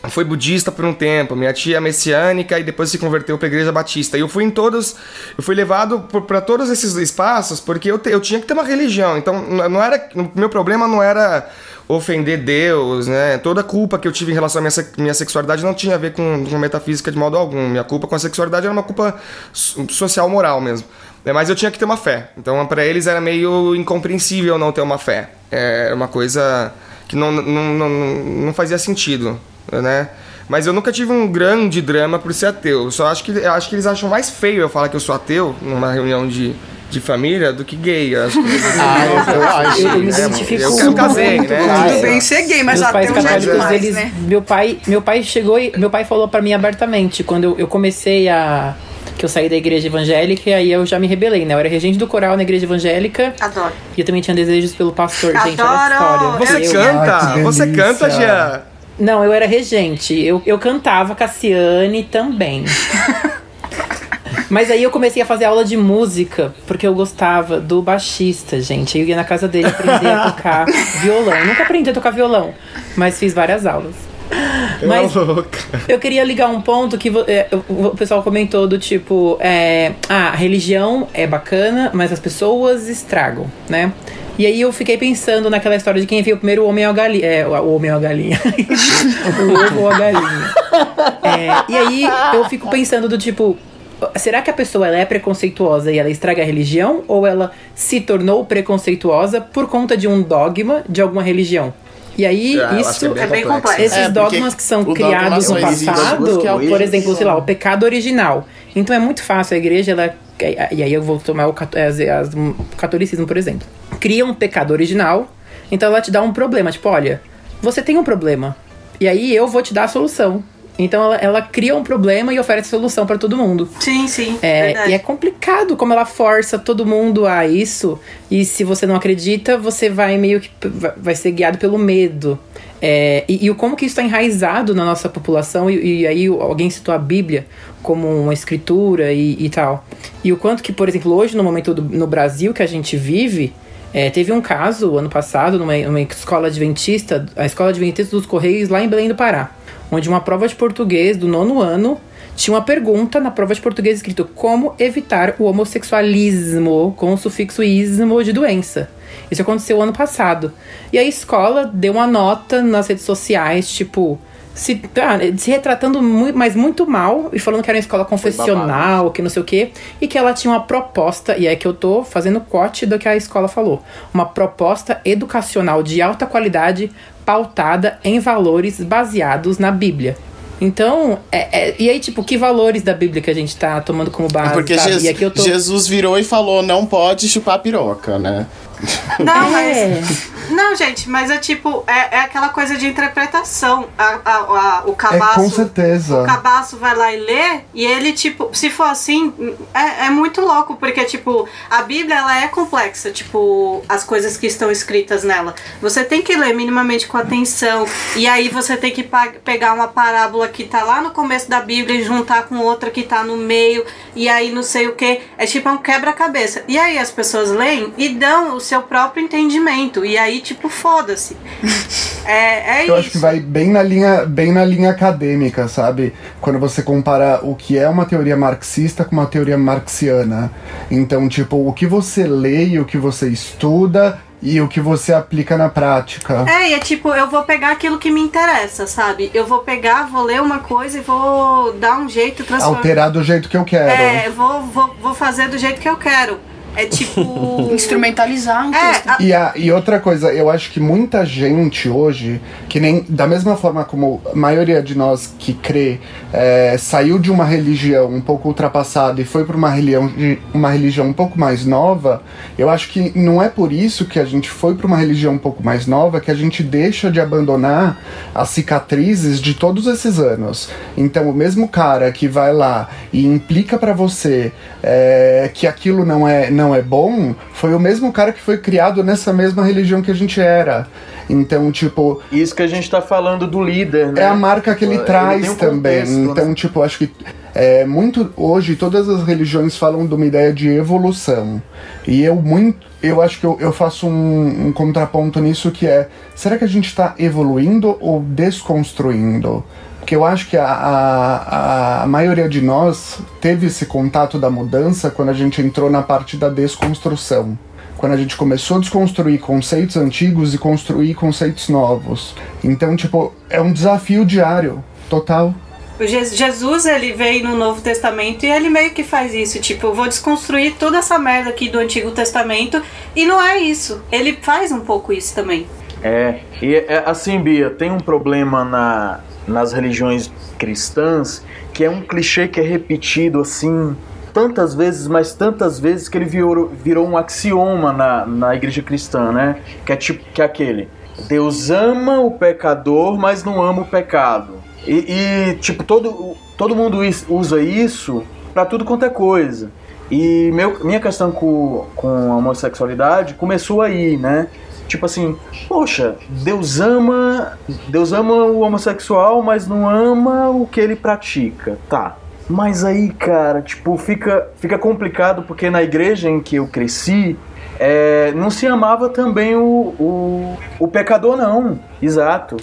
foi budista por um tempo, minha tia é messiânica e depois se converteu para a igreja batista. E eu fui em todos, eu fui levado para todos esses espaços porque eu, te, eu tinha que ter uma religião. Então, não era, meu problema não era ofender Deus, né? Toda a culpa que eu tive em relação à minha, minha sexualidade não tinha a ver com, com metafísica de modo algum. Minha culpa com a sexualidade era uma culpa social moral mesmo. É, mas eu tinha que ter uma fé. Então, para eles era meio incompreensível não ter uma fé. É uma coisa que não, não, não, não fazia sentido, né? Mas eu nunca tive um grande drama por ser ateu. Eu só acho que, eu acho que eles acham mais feio eu falar que eu sou ateu numa reunião de, de família do que gay. Eu acho que ah, eu, eu acho. Eu, me identifico eu, eu casei, né? Tudo bem ser gay, mas Meus ateu já é católicos, demais, eles, né? meu pai, meu pai chegou e meu pai falou pra mim abertamente quando eu, eu comecei a que eu saí da igreja evangélica e aí eu já me rebelei, né? Eu era regente do coral na igreja evangélica. Adoro. E eu também tinha desejos pelo pastor, gente, Adoro! história. Você Eu- canta? Ai, você canta, Jean? Não, eu era regente. Eu, eu cantava Cassiane também. Mas aí eu comecei a fazer aula de música, porque eu gostava do baixista, gente. Eu ia na casa dele aprender a tocar violão. Eu nunca aprendi a tocar violão, mas fiz várias aulas. Mas louca. eu queria ligar um ponto que é, o o pessoal comentou do tipo, é, ah, a religião é bacana, mas as pessoas estragam, né? E aí eu fiquei pensando naquela história de quem viu primeiro o homem ou a galinha. É, o homem ou a galinha. o ovo ou a galinha. É, e aí eu fico pensando do tipo, será que a pessoa ela é preconceituosa e ela estraga a religião? Ou ela se tornou preconceituosa por conta de um dogma de alguma religião? E aí, eu acho isso é bem complexo. esses É, dogmas que são criados no passado, é o por exemplo, sei lá, o pecado original. Então é muito fácil a igreja, ela, e aí eu vou tomar o, as- as- o catolicismo, por exemplo. Cria um pecado original, então ela te dá um problema, tipo, olha, você tem um problema, e aí eu vou te dar a solução. Então ela, ela cria um problema e oferece solução pra todo mundo. Sim, sim. É, verdade. e é complicado como ela força todo mundo a isso. E se você não acredita, você vai meio que vai- ser guiado pelo medo. É, e, e o como que isso está enraizado na nossa população, e, e aí alguém citou a Bíblia como uma escritura e, e tal. E o quanto que, por exemplo, hoje, no momento do, no Brasil que a gente vive, é, teve um caso ano passado numa, numa escola adventista, a escola adventista dos Correios lá em Belém do Pará, onde uma prova de português do nono ano tinha uma pergunta na prova de português escrito como evitar o homossexualismo com o sufixo ismo de doença. Isso aconteceu ano passado. E a escola deu uma nota nas redes sociais, tipo, se, ah, se retratando muito, mas muito mal e falando que era uma escola confessional, que não sei o quê, e que ela tinha uma proposta, e é que eu tô fazendo corte do que a escola falou, uma proposta educacional de alta qualidade pautada em valores baseados na Bíblia. Então, é, é- e aí, tipo, que valores da Bíblia que a gente tá tomando como base? Porque sabe? Jesus, e aqui eu tô. Jesus virou e falou: não pode chupar piroca, né? Não, É. mas. Não, gente, mas é tipo, é, é aquela coisa de interpretação. A, a, a- o É, cabaço. com certeza. O cabaço vai lá e lê, e ele, tipo, se for assim, é, é muito louco, porque, tipo, a Bíblia, ela é complexa, tipo, as coisas que estão escritas nela. Você tem que ler minimamente com atenção, e aí você tem que pegar uma parábola que tá lá no começo da Bíblia e juntar com outra que tá no meio, e aí não sei o que. É tipo, é um quebra-cabeça. E aí as pessoas leem e dão o seu próprio entendimento, e aí, tipo, foda-se. É, é isso. Eu acho que vai bem na linha, bem na linha acadêmica, sabe? Quando você compara o que é uma teoria marxista com uma teoria marxiana. Então, tipo, o que você lê e o que você estuda e o que você aplica na prática. É, e é tipo, eu vou pegar aquilo que me interessa, sabe? Eu vou pegar, vou ler uma coisa e vou dar um jeito, transformar. Alterar do jeito que eu quero. É, vou, vou, vou fazer do jeito que eu quero. É tipo. Instrumentalizar um É, texto. a- E, a, e outra coisa, eu acho que muita gente hoje, que nem da mesma forma como a maioria de nós que crê, é, saiu de uma religião um pouco ultrapassada e foi para uma religião, uma religião um pouco mais nova, eu acho que não é por isso que a gente foi para uma religião um pouco mais nova que a gente deixa de abandonar as cicatrizes de todos esses anos. Então, o mesmo cara que vai lá e implica para você é, que aquilo não é, não é bom, foi o mesmo cara que foi criado nessa mesma religião que a gente era. Então, tipo, Isso que a gente tá falando do líder, né? é a marca que ele Ele traz tem um também. contexto, né? então, tipo, acho que é, muito hoje todas as religiões falam de uma ideia de evolução. E eu muito, eu acho que eu, eu faço um, um contraponto nisso que é, será que a gente está evoluindo ou desconstruindo? Porque eu acho que a, a, a maioria de nós teve esse contato da mudança quando a gente entrou na parte da desconstrução. Quando a gente começou a desconstruir conceitos antigos e construir conceitos novos. Então, tipo, é um desafio diário, total. Jesus, ele veio no Novo Testamento e ele meio que faz isso. Tipo, eu vou desconstruir toda essa merda aqui do Antigo Testamento. E não é isso. Ele faz um pouco isso também. É, e é, assim, Bia, tem um problema na, nas religiões cristãs que é um clichê que é repetido assim tantas vezes, mas tantas vezes que ele virou, virou um axioma na, na igreja cristã, né? Que é tipo que é aquele Deus ama o pecador, mas não ama o pecado. E, e, tipo, todo, todo mundo usa isso pra tudo quanto é coisa. E meu, minha questão com, com a homossexualidade começou aí, né? Tipo assim, poxa, Deus ama, Deus ama o homossexual, mas não ama o que ele pratica. Tá. Mas aí, cara, tipo, fica, fica complicado porque na igreja em que eu cresci, é, não se amava também o, o, o pecador, não. Exato.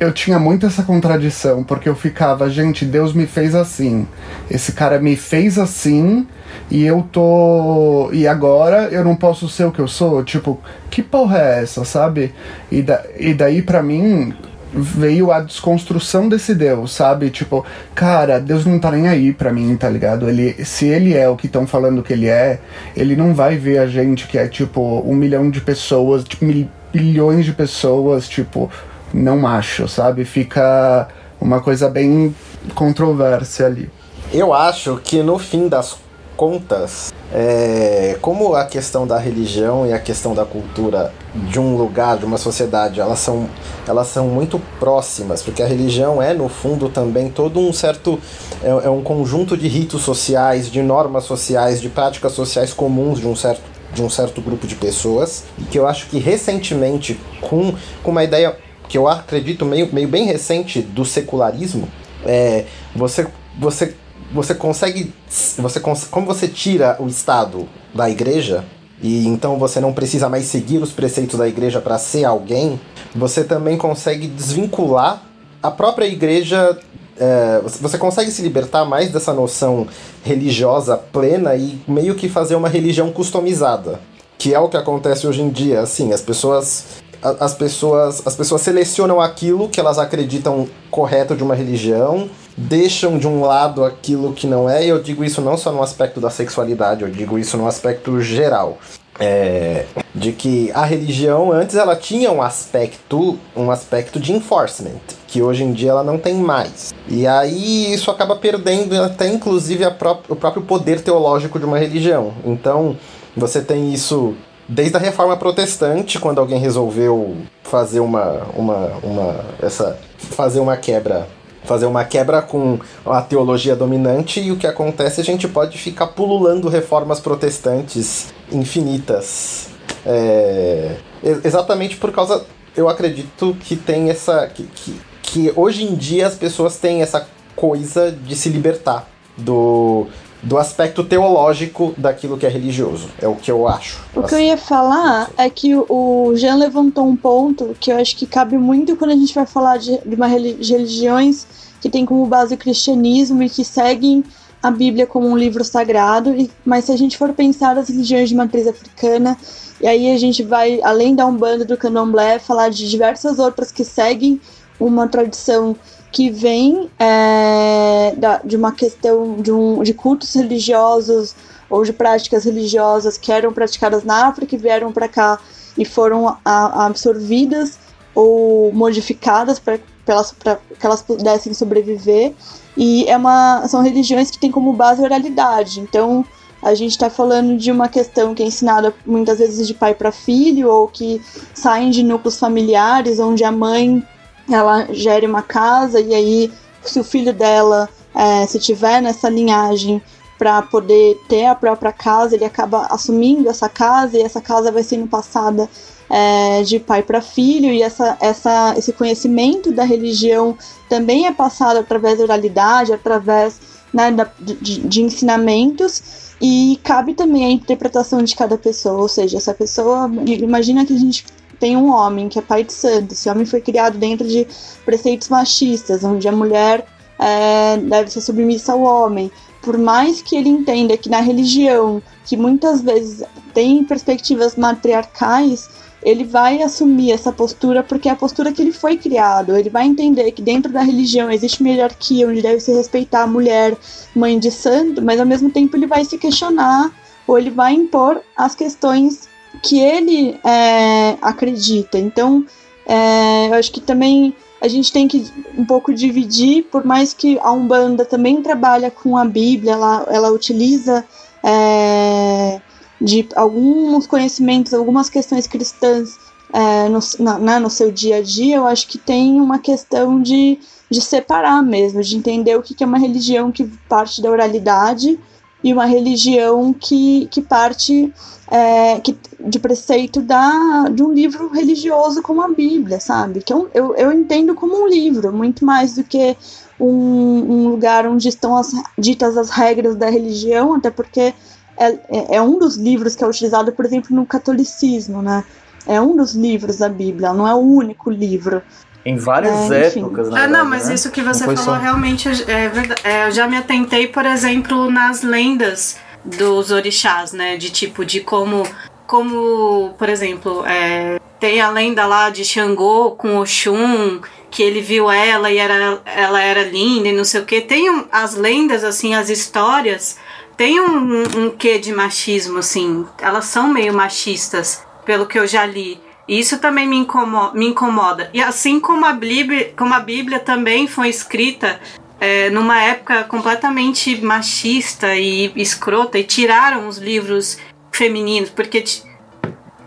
Eu tinha muito essa contradição, porque eu ficava, gente, Deus me fez assim. Esse cara me fez assim e eu tô. E agora eu não posso ser o que eu sou? Tipo, que porra é essa, sabe? E, da... e daí pra mim veio a desconstrução desse Deus, sabe? Tipo, cara, Deus não tá nem aí pra mim, tá ligado? Ele, se ele é o que estão falando que ele é, ele não vai ver a gente que é tipo um milhão de pessoas, tipo, mil, bilhões de pessoas, tipo, não macho, sabe? Fica uma coisa bem controversa ali. Eu acho que no fim das contas, é, como a questão da religião e a questão da cultura de um lugar, de uma sociedade, elas são, elas são muito próximas, porque a religião é, no fundo, também todo um certo. É, é um conjunto de ritos sociais, de normas sociais, de práticas sociais comuns de um certo de um certo grupo de pessoas, e que eu acho que recentemente, com, com uma ideia que eu acredito meio, meio bem recente do secularismo, é, você, você, você consegue. Você, como você tira o Estado da igreja, e então você não precisa mais seguir os preceitos da igreja para ser alguém, você também consegue desvincular a própria igreja. é, você- consegue se libertar mais dessa noção religiosa plena e meio que fazer uma religião customizada. Que é o que acontece hoje em dia, assim, as pessoas as pessoas as pessoas selecionam aquilo que elas acreditam correto de uma religião, deixam de um lado aquilo que não é, e eu digo isso não só no aspecto da sexualidade, eu digo isso no aspecto geral. É, de que a religião antes ela tinha um aspecto um aspecto de enforcement que hoje em dia ela não tem mais e aí isso acaba perdendo até inclusive pró o próprio poder teológico de uma religião então você tem isso desde a reforma protestante quando alguém resolveu fazer uma uma, uma essa fazer uma quebra fazer uma quebra com a teologia dominante e o que acontece a gente pode ficar pululando reformas protestantes infinitas. É, exatamente por causa eu acredito que tem essa que, que, que hoje em dia as pessoas têm essa coisa de se libertar do do aspecto teológico daquilo que é religioso. É o que eu acho. O que eu ia falar é que o Jean levantou um ponto que eu acho que cabe muito quando a gente vai falar de, de uma de religiões que tem como base o cristianismo e que seguem a Bíblia como um livro sagrado, e, mas se a gente for pensar as religiões de matriz africana, e aí a gente vai, além da Umbanda do Candomblé, falar de diversas outras que seguem uma tradição que vem é, da- de uma questão de, um, de cultos religiosos ou de práticas religiosas que eram praticadas na África e vieram para cá e foram a- absorvidas ou modificadas para que elas pudessem sobreviver. E é uma, são religiões que têm como base a oralidade. Então, a gente está falando de uma questão que é ensinada muitas vezes de pai para filho, ou que saem de núcleos familiares, onde a mãe ela gere uma casa e aí se o filho dela é, se tiver nessa linhagem para poder ter a própria casa, ele acaba assumindo essa casa e essa casa vai sendo passada é, de pai para filho. E essa, essa, esse conhecimento da religião também é passado através da oralidade, através né, da, de, de ensinamentos. E cabe também a interpretação de cada pessoa, ou seja, essa pessoa, imagina que a gente tem um homem que é pai de santo, esse homem foi criado dentro de preceitos machistas, onde a mulher é, deve ser submissa ao homem. Por mais que ele entenda que na religião, que muitas vezes tem perspectivas matriarcais, ele vai assumir essa postura porque é a postura que ele foi criado. Ele vai entender que dentro da religião existe uma hierarquia onde deve se respeitar a mulher, mãe de santo, mas ao mesmo tempo ele vai se questionar ou ele vai impor as questões que ele é, acredita. Então, é, eu acho que também a gente tem que um pouco dividir, por mais que a Umbanda também trabalha com a Bíblia, ela, ela utiliza é, de alguns conhecimentos, algumas questões cristãs é, no, na, né, no seu dia a dia, eu acho que tem uma questão de, de separar mesmo, de entender o que, que é uma religião que parte da oralidade e uma religião que, que parte é, que, de preceito da, de um livro religioso como a Bíblia, sabe? Que eu, eu, eu entendo como um livro, muito mais do que um, um lugar onde estão as, ditas as regras da religião, até porque é, é, é um dos livros que é utilizado, por exemplo, no catolicismo, né? É um dos livros da Bíblia, não é o único livro. Em várias é, épocas, na Ah, verdade, não, mas né? isso que você falou só- realmente é verdade. É, eu já me atentei, por exemplo, nas lendas dos orixás, né? De tipo, de como, como por exemplo, é, tem a lenda lá de Xangô com Oxum, que ele viu ela e era, ela era linda e não sei o que. Tem um- as lendas, assim, as histórias, tem um, um, um quê de machismo, assim. Elas são meio machistas, pelo que eu já li. Isso também me incomoda, me incomoda. E assim como a Bíblia, como a Bíblia também foi escrita é, numa época completamente machista e escrota, e tiraram os livros femininos, porque.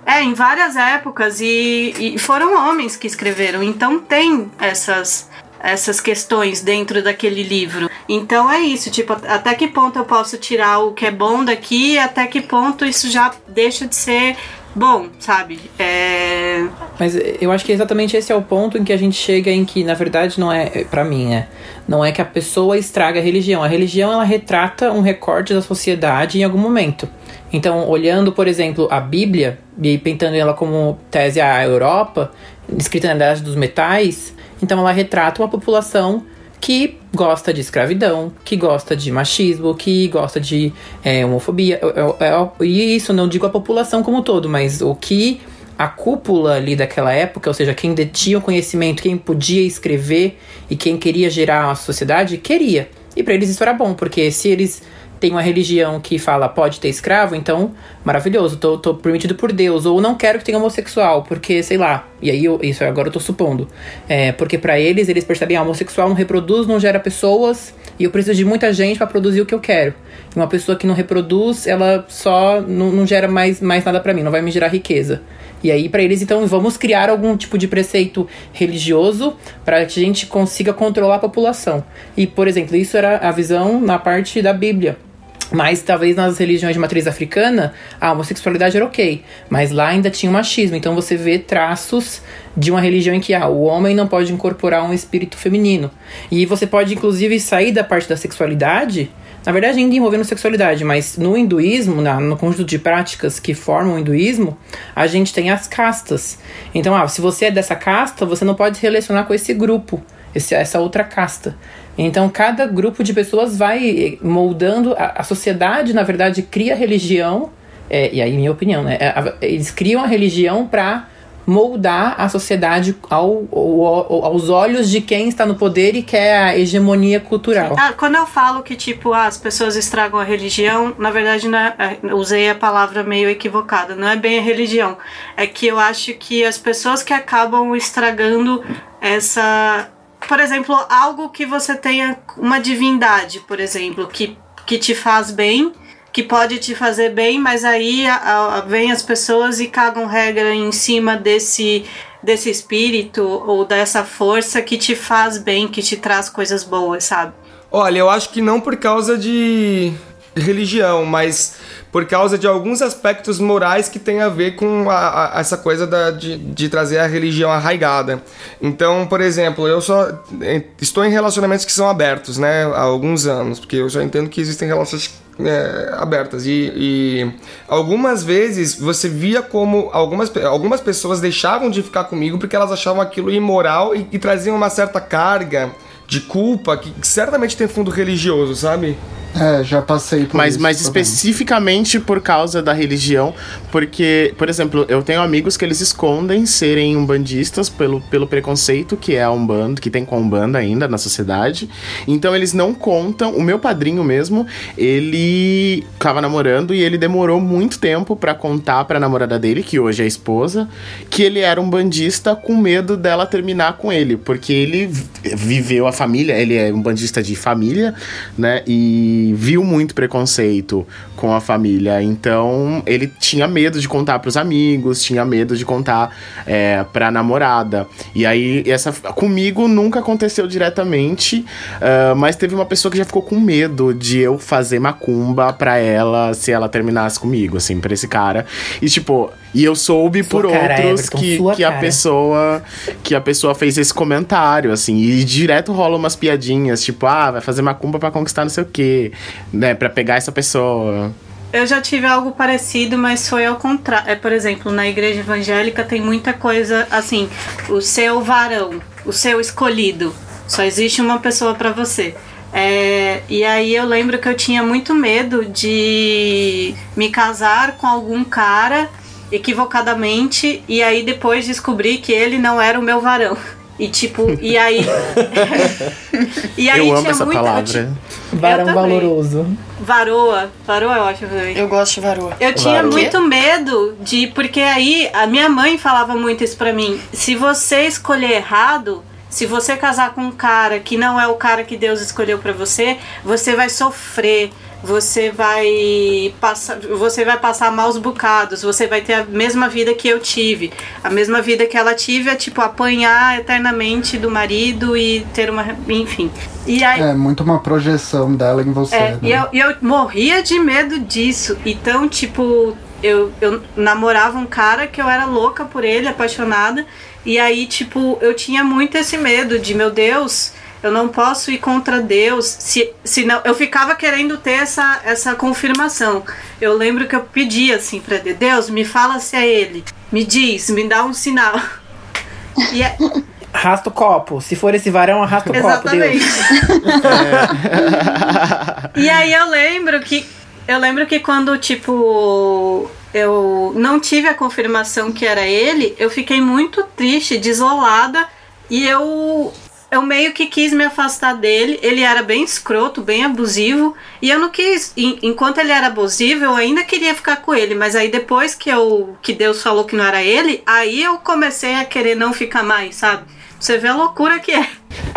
É, em várias épocas, e, e foram homens que escreveram. Então tem essas, essas questões dentro daquele livro. Então é isso, tipo, até que ponto eu posso tirar o que é bom daqui até que ponto isso já deixa de ser bom, sabe? É. Mas eu acho que exatamente esse é o ponto em que a gente chega em que, na verdade, não é, pra mim, né? Não é que a pessoa estraga a religião. A religião, ela retrata um recorte da sociedade em algum momento. Então, olhando, por exemplo, a Bíblia, e pintando ela como tese à Europa, escrita na Idade dos Metais, então ela retrata uma população que gosta de escravidão, que gosta de machismo, que gosta de é, homofobia. Eu- eu- eu- E isso não digo a população como um todo, mas o que a cúpula ali daquela época, ou seja, quem detinha o conhecimento, quem podia escrever e quem queria gerar a sociedade, queria. E para eles isso era bom, porque se eles têm uma religião que fala pode ter escravo, então maravilhoso, tô, tô permitido por Deus. Ou não quero que tenha homossexual, porque sei lá. E aí, eu- isso agora eu tô supondo. É, porque para eles, eles percebem, ah, homossexual não reproduz, não gera pessoas, e eu preciso de muita gente para produzir o que eu quero. E uma pessoa que não reproduz, ela só não, não gera mais, mais nada para mim, não vai me gerar riqueza. E aí, para eles, então, vamos criar algum tipo de preceito religioso para que a gente consiga controlar a população. E, por exemplo, isso era a visão na parte da Bíblia. Mas talvez nas religiões de matriz africana, a homossexualidade era ok. Mas lá ainda tinha o machismo. Então você vê traços de uma religião em que ah, o homem não pode incorporar um espírito feminino. E você pode, inclusive, sair da parte da sexualidade. Na verdade, ainda envolvendo sexualidade, mas no hinduísmo, na- no conjunto de práticas que formam o hinduísmo, a gente tem as castas. Então, ah, se você é dessa casta, você não pode se relacionar com esse grupo, esse- essa outra casta. Então, cada grupo de pessoas vai eh, moldando. A, a sociedade, na verdade, cria religião. é, e aí, minha opinião, né? é, Eles criam a religião para moldar a sociedade ao, ao- ao- aos olhos de quem está no poder e quer a hegemonia cultural. Ah, quando eu falo que, tipo, ah, as pessoas estragam a religião, na verdade, é, é, usei a palavra meio equivocada. Não é bem a religião. É que eu acho que as pessoas que acabam estragando essa. Por exemplo, algo que você tenha uma divindade, por exemplo, que, que te faz bem, que pode te fazer bem, mas aí a, a, vem as pessoas e cagam regra em cima desse desse espírito ou dessa força que te faz bem, que te traz coisas boas, sabe? Olha, eu acho que não por causa de religião, mas por causa de alguns aspectos morais que tem a ver com a- a- essa coisa da- de, de trazer a religião arraigada. Então, por exemplo, eu só eh, estou em relacionamentos que são abertos, né, há alguns anos, porque eu já entendo que existem relações é, abertas. E, e algumas vezes você via como algumas, algumas pessoas deixavam de ficar comigo porque elas achavam aquilo imoral e, e traziam uma certa carga de culpa que certamente tem fundo religioso, sabe? É, já passei por Mas, isso mas também. especificamente por causa da religião, porque, por exemplo, eu tenho amigos que eles escondem serem umbandistas pelo, pelo preconceito que é a Umbanda, que tem com a Umbanda ainda na sociedade. Então eles não contam. O meu padrinho mesmo, ele tava namorando e ele demorou muito tempo pra contar pra namorada dele, que hoje é a esposa, que ele era um bandista com medo dela terminar com ele, porque ele vi- viveu a família, ele é um bandista de família, né? E viu muito preconceito com a família. Então ele tinha medo de contar pros amigos, tinha medo de contar é, pra namorada. E aí, essa comigo nunca aconteceu diretamente, ah, mas teve uma pessoa que já ficou com medo de eu fazer macumba pra ela se ela terminasse comigo, assim, pra esse cara. E tipo, e eu soube Sua por cara, outros Everton, que, que a pessoa que a pessoa fez esse comentário, assim, e direto rola umas piadinhas, tipo, ah, vai fazer macumba pra conquistar não sei o quê, né, pra pegar essa pessoa. Eu já tive algo parecido, mas foi ao contrário. É, por exemplo, na igreja evangélica tem muita coisa assim, o seu varão, o seu escolhido. Só existe uma pessoa pra você. É, e aí eu lembro que eu tinha muito medo de me casar com algum cara equivocadamente e aí depois descobrir que ele não era o meu varão. E tipo, e aí. e aí eu amo tinha essa muita. palavra. Varão valoroso. Varoa. Varoa eu acho também. Eu gosto de varoa. Eu tinha Varoa. muito medo de. Porque aí a minha mãe falava muito isso pra mim. Se você escolher errado, se você casar com um cara que não é o cara que Deus escolheu pra você, você vai sofrer. Você vai passar, você vai passar maus bocados, você vai ter a mesma vida que eu tive. A mesma vida que ela tive é tipo apanhar eternamente do marido e ter uma, enfim. E aí É muito uma projeção dela em você. é, né? e eu, e eu morria de medo disso. Então, tipo, eu, eu namorava um cara que eu era louca por ele, apaixonada. E aí, tipo, eu tinha muito esse medo de, meu Deus, eu não posso ir contra Deus. Se, se não, eu ficava querendo ter essa, essa confirmação. Eu lembro que eu pedia assim pra Deus, Deus, me fala se é ele. Me diz, me dá um sinal. E é, Arrasta o copo. Se for esse varão, arrasta o copo, Exatamente. Deus. E aí eu lembro que eu lembro que quando tipo eu não tive a confirmação que era ele, eu fiquei muito triste, desolada e eu eu meio que quis me afastar dele. Ele era bem escroto, bem abusivo. E eu não quis. en- Enquanto ele era abusivo, eu ainda queria ficar com ele. Mas aí depois que, eu, que Deus falou que não era ele, aí eu comecei a querer não ficar mais, sabe? Você vê a loucura que é.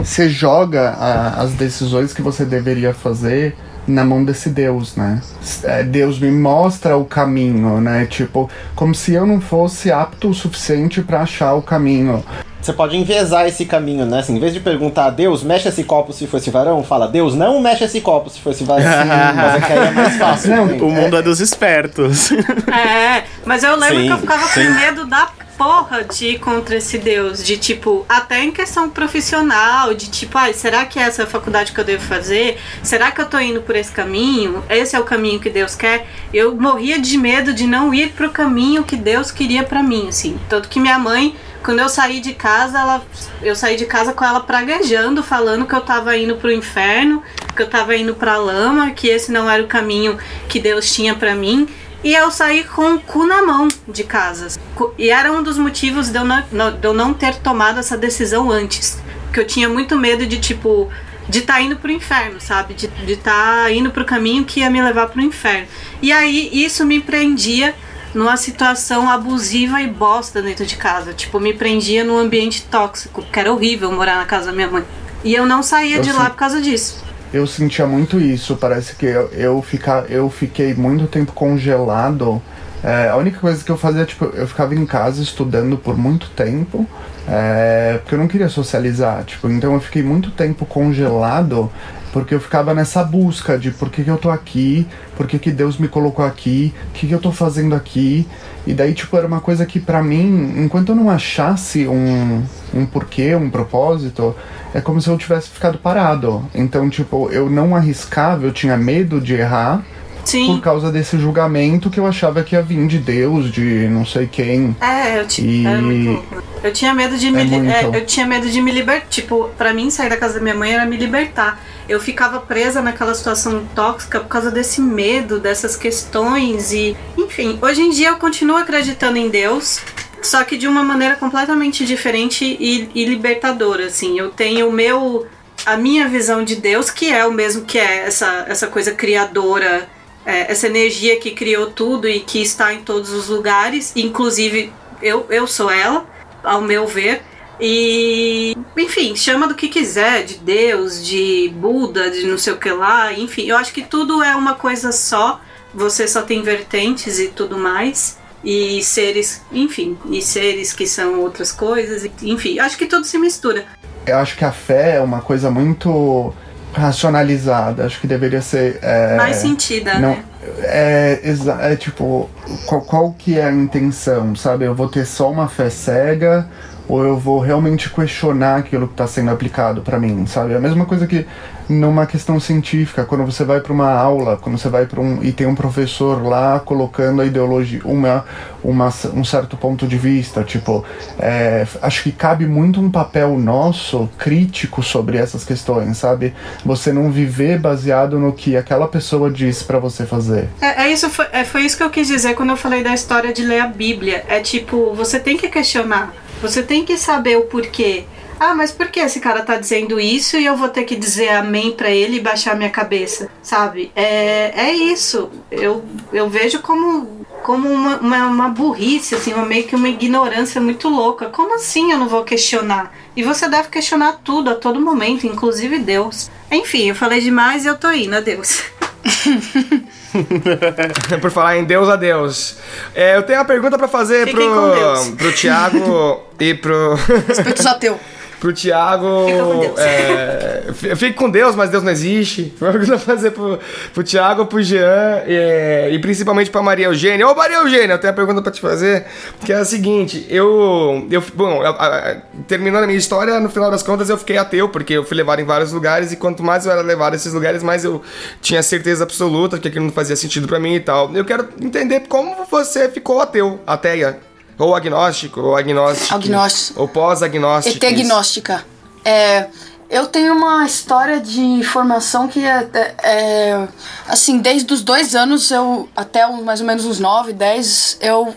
Você joga a- as decisões que você deveria fazer na mão desse Deus, né? É, Deus me mostra o caminho, né? Tipo, como se eu não fosse apto o suficiente pra achar o caminho. Você pode envezar esse caminho, né? Assim, em vez de perguntar, Deus, mexe esse copo se fosse varão, fala, Deus, não mexe esse copo se fosse varão. mas é que aí é mais fácil. Não, também. O mundo é dos espertos. É, mas eu lembro Sim, que eu ficava sim. com medo da porra de ir contra esse Deus. De tipo, até em questão profissional, de tipo, ai, será que essa é a faculdade que eu devo fazer? Será que eu tô indo por esse caminho? Esse é o caminho que Deus quer? Eu morria de medo de não ir pro caminho que Deus queria pra mim, assim. Tanto que minha mãe, quando eu saí de casa, ela, eu saí de casa com ela praguejando, falando que eu tava indo pro inferno, que eu tava indo pra lama, que esse não era o caminho que Deus tinha pra mim. E eu saí com o cu na mão de casa. E era um dos motivos de eu não, de eu não ter tomado essa decisão antes. Porque eu tinha muito medo de, tipo, de estar indo pro inferno, sabe? De estar indo pro caminho que ia me levar pro inferno. E aí isso me prendia numa situação abusiva e bosta dentro de casa. Tipo, me prendia num ambiente tóxico, que era horrível morar na casa da minha mãe. E eu não saía Eu de lá por causa disso. Eu sentia muito isso, parece que eu, eu, fica, eu fiquei muito tempo congelado. É, a única coisa que eu fazia, tipo, eu ficava em casa estudando por muito tempo, é, porque eu não queria socializar, tipo, então eu fiquei muito tempo congelado, porque eu ficava nessa busca de por que, que eu tô aqui, por que, que Deus me colocou aqui, o que, que eu tô fazendo aqui, e daí, tipo, era uma coisa que pra mim, enquanto eu não achasse um, um porquê, um propósito, é como se eu tivesse ficado parado. Então, tipo, eu não arriscava, eu tinha medo de errar, Sim. por causa desse julgamento que eu achava que ia vir de Deus, de não sei quem. É, eu, E- muito louco. eu tinha medo de me É li- muito. é, eu tinha medo de me libertar. Tipo, pra mim sair da casa da minha mãe era me libertar. Eu ficava presa naquela situação tóxica por causa desse medo, dessas questões e, enfim, hoje em dia eu continuo acreditando em Deus, só que de uma maneira completamente diferente e, e libertadora, assim. Eu tenho o meu a minha visão de Deus, que é o mesmo que é essa essa coisa criadora é, essa energia que criou tudo e que está em todos os lugares, inclusive eu, eu sou ela, ao meu ver. E, enfim, chama do que quiser, de Deus, de Buda, de não sei o que lá, enfim, eu acho que tudo é uma coisa só, você só tem vertentes e tudo mais, e seres, enfim, e seres que são outras coisas, enfim, acho que tudo se mistura. Eu acho que a fé é uma coisa muito racionalizada. Acho que deveria ser. é, Mais sentida, não, né? É, exa- é tipo, qual, qual que é a intenção, sabe? Eu vou ter só uma fé cega ou eu vou realmente questionar aquilo que está sendo aplicado para mim, sabe? É a mesma coisa que numa questão científica, quando você vai para uma aula, quando você vai para um e tem um professor lá colocando a ideologia, uma, uma um certo ponto de vista, tipo, é, acho que cabe muito um papel nosso crítico sobre essas questões, sabe? Você não viver baseado no que aquela pessoa disse para você fazer. É, é isso, foi, é, foi isso que eu quis dizer quando eu falei da história de ler a Bíblia. É tipo, você tem que questionar, você tem que saber o porquê. Ah, mas por que esse cara tá dizendo isso e eu vou ter que dizer amém pra ele e baixar minha cabeça, sabe? É, é isso. Eu, eu vejo como, como uma, uma, uma burrice, assim, uma, meio que uma ignorância muito louca. Como assim eu não vou questionar? E você deve questionar tudo a todo momento, inclusive Deus. Enfim, eu falei demais e eu tô indo, adeus. Por falar em Deus a Deus. É, eu tenho uma pergunta pra fazer Fiquem pro, pro Thiago e pro. Respeito os ateus. Pro Thiago. Fica. É, fique com Deus, mas Deus não existe. Uma pergunta pra fazer pro, pro Thiago, pro Jean é, e principalmente pra Maria Eugênia. Ô Maria Eugênia, eu tenho uma pergunta pra te fazer, que é a seguinte: eu. eu bom, a- a- terminando a minha história, no final das contas eu fiquei ateu, porque eu fui levado em vários lugares e quanto mais eu era levado a esses lugares, mais eu tinha certeza absoluta que aquilo não fazia sentido pra mim e tal. Eu quero entender como você ficou ateu, ateia. Ou agnóstico, ou agnóstico. Agnóstico. Ou pós-agnóstico. ET gnóstica. É, eu tenho uma história de formação que é, é- é, assim, desde os dois anos eu até mais ou menos uns 9, 10, eu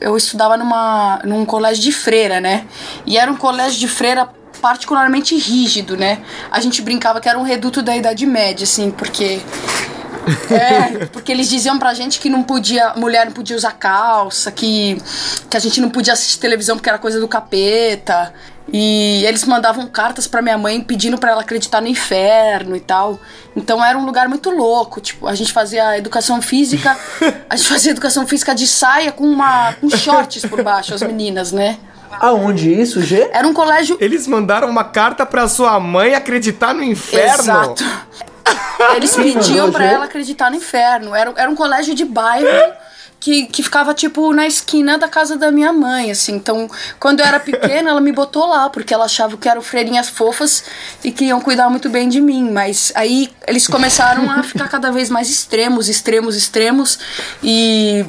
eu estudava numa num colégio de freira, né? E era um colégio de freira particularmente rígido, né? A gente brincava que era um reduto da Idade Média, assim, porque é, porque eles diziam pra gente que não podia, mulher não podia usar calça, que, que a gente não podia assistir televisão porque era coisa do capeta. E eles mandavam cartas pra minha mãe pedindo pra ela acreditar no inferno e tal. Então era um lugar muito louco. Tipo, a gente fazia educação física, a gente fazia educação física de saia com uma com shorts por baixo, as meninas, né? Aonde isso, G? Era um colégio Eles mandaram uma carta pra sua mãe acreditar no inferno. Exato. Eles pediam Gê? ela acreditar no inferno. Era, era um colégio de bairro que, que ficava, tipo, na esquina da casa da minha mãe, assim. Então, quando eu era pequena, ela me botou lá, porque ela achava que eram freirinhas fofas e que iam cuidar muito bem de mim. Mas aí eles começaram a ficar cada vez mais extremos, extremos, extremos. E.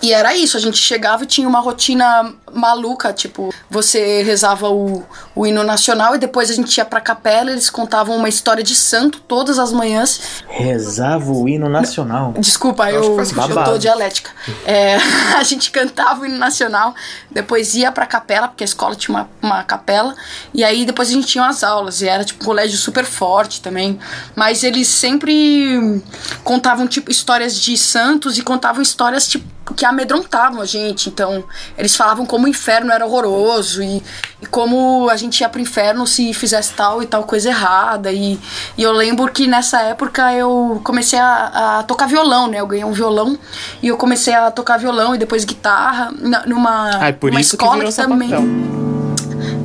E era isso, a gente chegava e tinha uma rotina maluca, tipo, você rezava o, o hino nacional e depois a gente ia pra capela, eles contavam uma história de santo todas as manhãs. Rezava o hino nacional. Desculpa, eu, eu sentido. tô dialética. É, a gente cantava o hino nacional, depois ia pra capela, porque a escola tinha uma, uma capela, e aí depois a gente tinha as aulas, e era tipo um colégio super forte também. Mas eles sempre contavam tipo histórias de santos e contavam histórias tipo que amedrontavam a gente. Então, eles falavam como o inferno era horroroso e, e como a gente ia pro inferno se fizesse tal e tal coisa errada. E, e eu lembro que nessa época eu comecei a, a tocar violão, né? Eu ganhei um violão e eu comecei a tocar violão e depois guitarra numa, Ai, por numa isso que escola virou também. sapatão.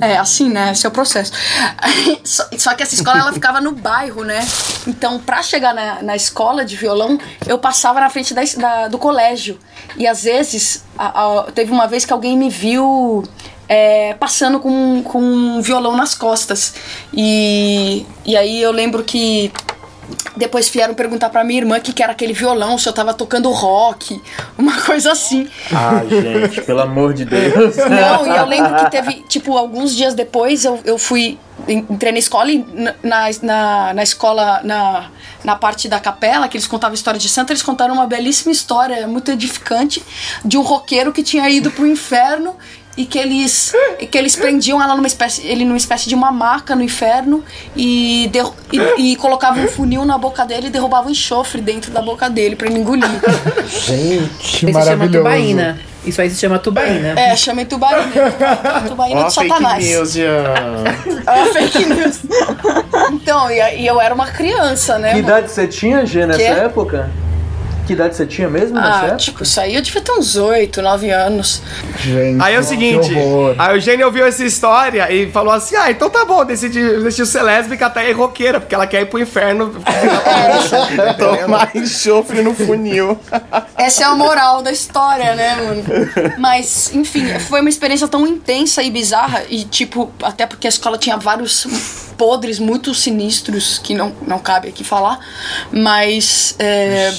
É, assim, né? Esse é o processo. só, só que essa escola, ela ficava no bairro, né? Então, pra chegar na, na escola de violão, eu passava na frente da, da- do colégio. E às vezes, a- a- teve uma vez que alguém me viu é, passando com, com um violão nas costas. E, e aí eu lembro que depois vieram perguntar pra minha irmã o que, que era aquele violão, se eu tava tocando rock, uma coisa assim. Ai, gente, pelo amor de Deus. Não, e eu lembro que teve, tipo, alguns dias depois eu, eu fui. Entrei na escola e na, na, na escola, na, na parte da capela, que eles contavam história de santo, eles contaram uma belíssima história, muito edificante, de um roqueiro que tinha ido pro inferno e que eles e que eles prendiam ela numa espécie ele numa espécie de uma maca no inferno e, derru- e, e colocavam um funil na boca dele e derrubavam enxofre dentro da boca dele pra ele engolir. Gente, Que Isso se chama maravilhoso. tubaína. Isso aí se chama tubaína. É, chama tubaína. Tubaína de fake Satanás. news de... Ah, fake news. Então, e, e eu era uma criança, né? Que mano? idade você tinha, G, nessa Quê? época? Que idade você tinha mesmo Ah, época? tipo, isso aí eu devia ter uns 8, 9 anos. Gente, Aí é o seguinte, a Eugênia ouviu essa história e falou assim: ah, então tá bom, decidiu, decidiu ser lésbica até ir roqueira, porque ela quer ir pro inferno. Tomar enxofre no funil. Essa é a moral da história, né, mano? Mas, enfim, foi uma experiência tão intensa e bizarra. E, tipo, até porque a escola tinha vários podres muito sinistros que não, não cabe aqui falar. Mas é,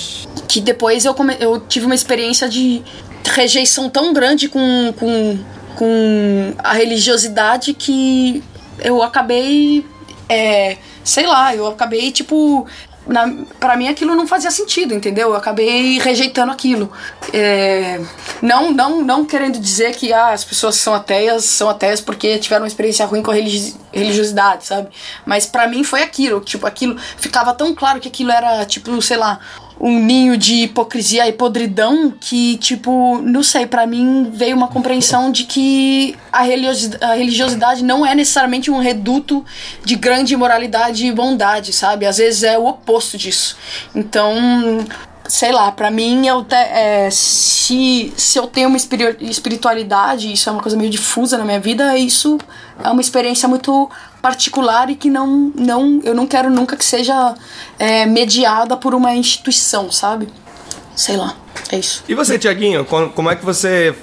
que depois eu, come, eu tive uma experiência de rejeição tão grande com, com, com a religiosidade que eu acabei. É, sei lá, eu acabei, tipo. Na, pra mim aquilo não fazia sentido, entendeu? Eu acabei rejeitando aquilo. É, não, não, não querendo dizer que ah, as pessoas são ateias são ateias porque tiveram uma experiência ruim com religi- religiosidade, sabe? Mas pra mim foi aquilo, tipo, aquilo ficava tão claro que aquilo era, tipo, sei lá, um ninho de hipocrisia e podridão que, tipo, não sei, pra mim veio uma compreensão de que a religiosi- a religiosidade não é necessariamente um reduto de grande moralidade e bondade, sabe? Às vezes é o oposto disso. Então, sei lá, pra mim, eu te- é, se, se eu tenho uma espiri- espiritualidade, isso é uma coisa meio difusa na minha vida, isso é uma experiência muito particular e que não, não eu não quero nunca que seja é, mediada por uma instituição, sabe? Sei lá, é isso. E você, Tiaguinho, como como é que você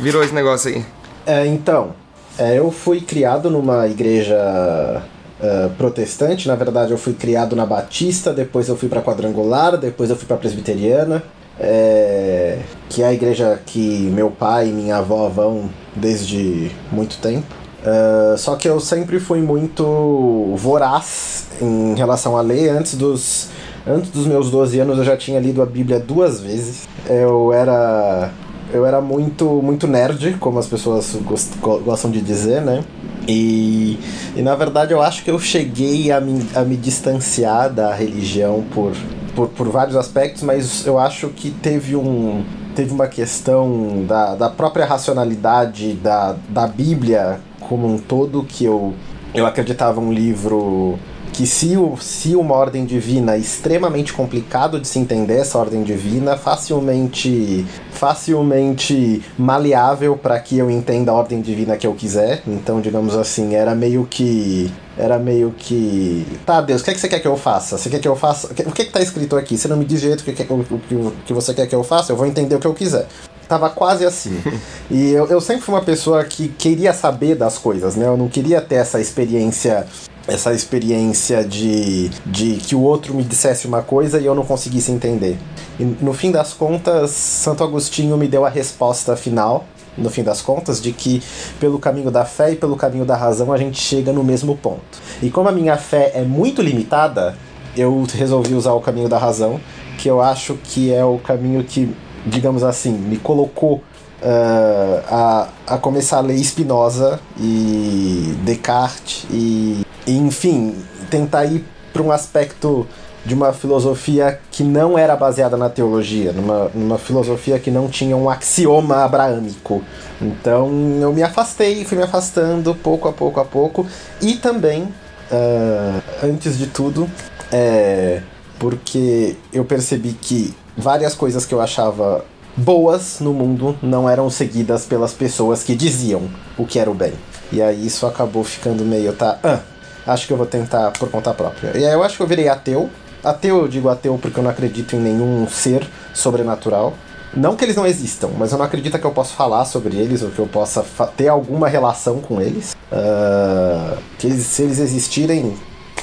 virou esse negócio aí? É, então, é, eu fui criado numa igreja é, protestante. Na verdade, eu fui criado na Batista, depois eu fui pra Quadrangular, depois eu fui pra Presbiteriana, é, que é a igreja que meu pai e minha avó vão desde muito tempo. É, só que eu sempre fui muito voraz em relação a ler. Antes dos, antes dos meus 12 anos, eu já tinha lido a Bíblia duas vezes. Eu era eu era muito muito nerd, como as pessoas gos- go- gostam de dizer, né? E, e na verdade eu acho que eu cheguei a me, a me distanciar da religião por, por, por vários aspectos, mas eu acho que teve um teve uma questão da, da própria racionalidade da, da Bíblia como um todo que eu, eu acreditava um livro que se, o, se uma ordem divina é extremamente complicado de se entender essa ordem divina, facilmente facilmente maleável para que eu entenda a ordem divina que eu quiser. Então, digamos assim, era meio que era meio que tá, Deus, o que, é que você quer que eu faça? Você quer que eu faça? O que, que, é que tá escrito aqui? Você não me diz direito o que, que, o, o que você quer que eu faça? Eu vou entender o que eu quiser. Tava quase assim. E eu, eu sempre fui uma pessoa que queria saber das coisas, né? Eu não queria ter essa experiência essa experiência de, de que o outro me dissesse uma coisa e eu não conseguisse entender. E no fim das contas, Santo Agostinho me deu a resposta final, no fim das contas, de que pelo caminho da fé e pelo caminho da razão a gente chega no mesmo ponto. E como a minha fé é muito limitada, eu resolvi usar o caminho da razão, que eu acho que é o caminho que, digamos assim, me colocou uh, a, a começar a ler Spinoza e Descartes e, e enfim, tentar ir para um aspecto de uma filosofia que não era baseada na teologia, numa, numa filosofia que não tinha um axioma abraâmico. Então eu me afastei, fui me afastando pouco a pouco a pouco, e também, uh, antes de tudo, é, porque eu percebi que várias coisas que eu achava boas no mundo não eram seguidas pelas pessoas que diziam o que era o bem. E aí isso acabou ficando meio, tá? Ah, acho que eu vou tentar por conta própria. E aí eu acho que eu virei ateu. Ateu, eu digo ateu porque eu não acredito em nenhum ser sobrenatural. Não que eles não existam, mas eu não acredito que eu possa falar sobre eles ou que eu possa ter alguma relação com eles. Uh, que eles, se eles existirem,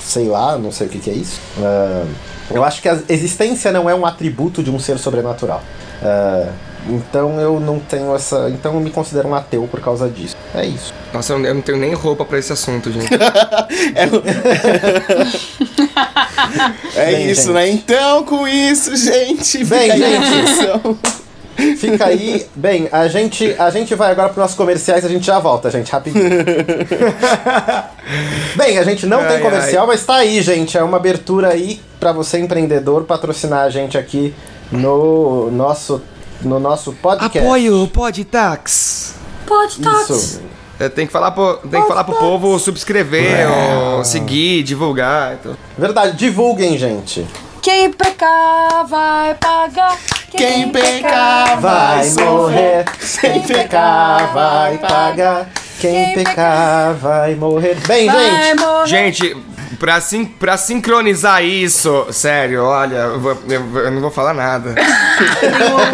sei lá, não sei o que, que é isso. Ah, eu acho que a existência não é um atributo de um ser sobrenatural. Ah, então eu não tenho essa. Então eu me considero um ateu por causa disso. É isso. Nossa, eu não tenho nem roupa pra esse assunto, gente. É Bem, isso, gente. né? Então, com isso, gente, Bem, gente. Fica aí. Bem, a gente, a gente vai agora para nossos comerciais, a gente já volta, gente, rapidinho. Bem, a gente não Ai, tem comercial, mas tá aí, gente. É uma abertura aí para você empreendedor patrocinar a gente aqui no nosso no nosso podcast. Apoio o Podtax. Pode, tá. Isso. É, Tem que falar pro, tem que falar pro povo subscrever, ou seguir, divulgar. Então. Verdade, divulguem, gente. Quem pecar vai pagar. Quem pecar Vai morrer. Quem pecar vai pagar. Quem pecar vai morrer. Bem, Vai gente. morrer. Gente, pra, sin pra sincronizar isso, sério, olha, eu, vou- eu- eu não vou falar nada.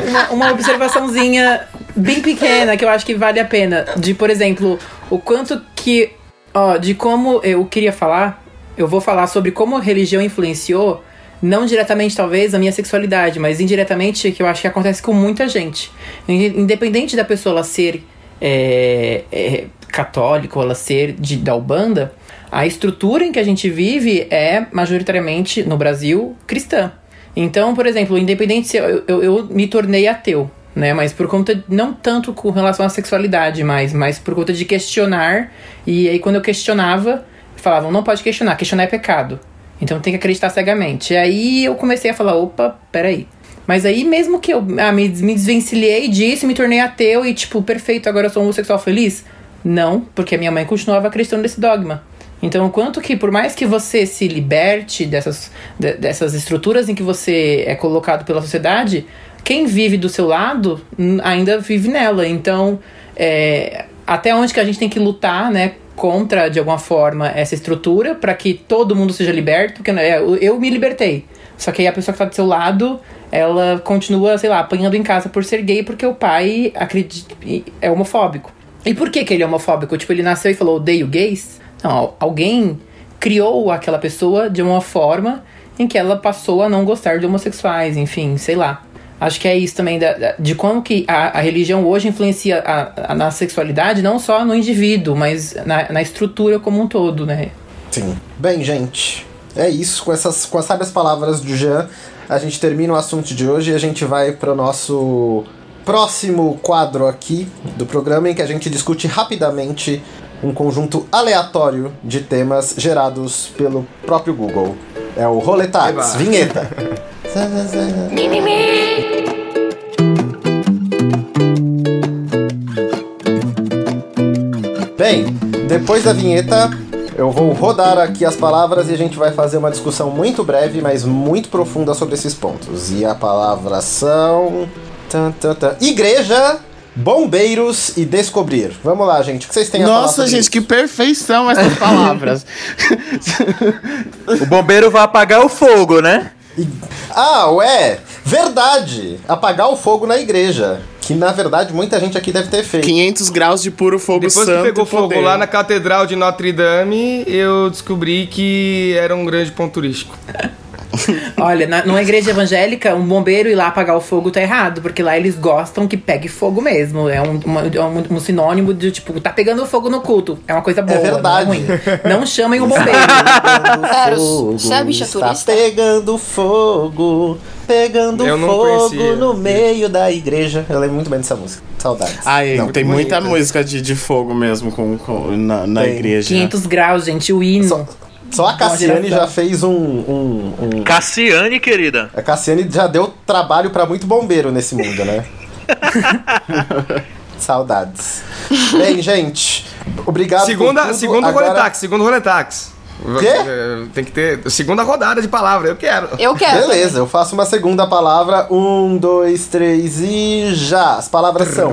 Uma, uma observaçãozinha bem pequena que eu acho que vale a pena. De, por exemplo, o quanto que. Ó, de como eu queria falar. Eu vou falar sobre como a religião influenciou, não diretamente talvez a minha sexualidade, mas indiretamente que eu acho que acontece com muita gente. In- Independente da pessoa ela ser é, é, católica ou ela ser de, da Ubanda, a estrutura em que a gente vive é majoritariamente, no Brasil, cristã. Então, por exemplo, independente se eu, eu, eu me tornei ateu, né? Mas por conta, não tanto com relação à sexualidade, mas, mas por conta de questionar. E aí, quando eu questionava, falavam, não pode questionar, questionar é pecado. Então tem que acreditar cegamente. E aí eu comecei a falar, opa, peraí. Mas aí, mesmo que eu ah, me, me desvencilhei disso, me tornei ateu e, tipo, perfeito, agora eu sou um homossexual feliz? Não, porque a minha mãe continuava acreditando nesse dogma. Então, quanto que, por mais que você se liberte dessas, de- dessas estruturas em que você é colocado pela sociedade, quem vive do seu lado ainda vive nela. Então, é, até onde que a gente tem que lutar, né? Contra, de alguma forma, essa estrutura para que todo mundo seja liberto, porque né, eu, eu me libertei. Só que aí a pessoa que tá do seu lado, ela continua, sei lá, apanhando em casa por ser gay, porque o pai acredita, é homofóbico. E por que, que ele é homofóbico? Tipo, ele nasceu e falou, odeio gays? Não, al- alguém criou aquela pessoa de uma forma em que ela passou a não gostar de homossexuais, enfim, sei lá. Acho que é isso também, da- da- de como que a, a religião hoje influencia a, a- na sexualidade, não só no indivíduo, mas na, na estrutura como um todo, né? Sim. Bem, gente, é isso. Com essas com as sábias palavras do Jean, a gente termina o assunto de hoje e a gente vai para o nosso próximo quadro aqui do programa em que a gente discute rapidamente um conjunto aleatório de temas gerados pelo próprio Google. É o Roletax, Bem, depois da vinheta, eu vou rodar aqui as palavras e a gente vai fazer uma discussão muito breve, mas muito profunda sobre esses pontos. E a palavra são. Tan, tan, tan. Igreja, bombeiros e descobrir. Vamos lá, gente. O que vocês têm a Nossa, gente, isso? que perfeição essas palavras. O bombeiro vai apagar o fogo, né? Ah, ué! Verdade! Apagar o fogo na igreja. Que na verdade muita gente aqui deve ter feito. 500 graus de puro fogo Depois santo. que pegou fogo poder. lá na Catedral de Notre Dame, eu descobri que era um grande ponto turístico. Olha, na, numa igreja evangélica, um bombeiro ir lá apagar o fogo tá errado, porque lá eles gostam que pegue fogo mesmo. É um, uma- é um, um sinônimo de, tipo, tá pegando fogo no culto. É uma coisa boa, verdade. não é ruim. Não chamem o bombeiro. Pegando Eros, fogo, você é bicha turista? pegando fogo, pegando fogo conhecia. no meio da igreja. Eu lembro muito bem dessa música. Saudades. Ai, Não, tem bonita. muita música de, de fogo mesmo com, com- na, na igreja. 500 graus, gente, o hino. Só, só a Cassiane já fez um, um, um- Cassiane, querida. A Cassiane já deu trabalho pra muito bombeiro nesse mundo, né? Saudades. Bem, gente, obrigado Segunda, por tudo. segundo Agora- roletax, segundo roletax. Quê? Tem que ter segunda rodada de palavra, eu quero. Eu quero. Beleza, eu faço uma segunda palavra. Um, dois, três e já. As palavras são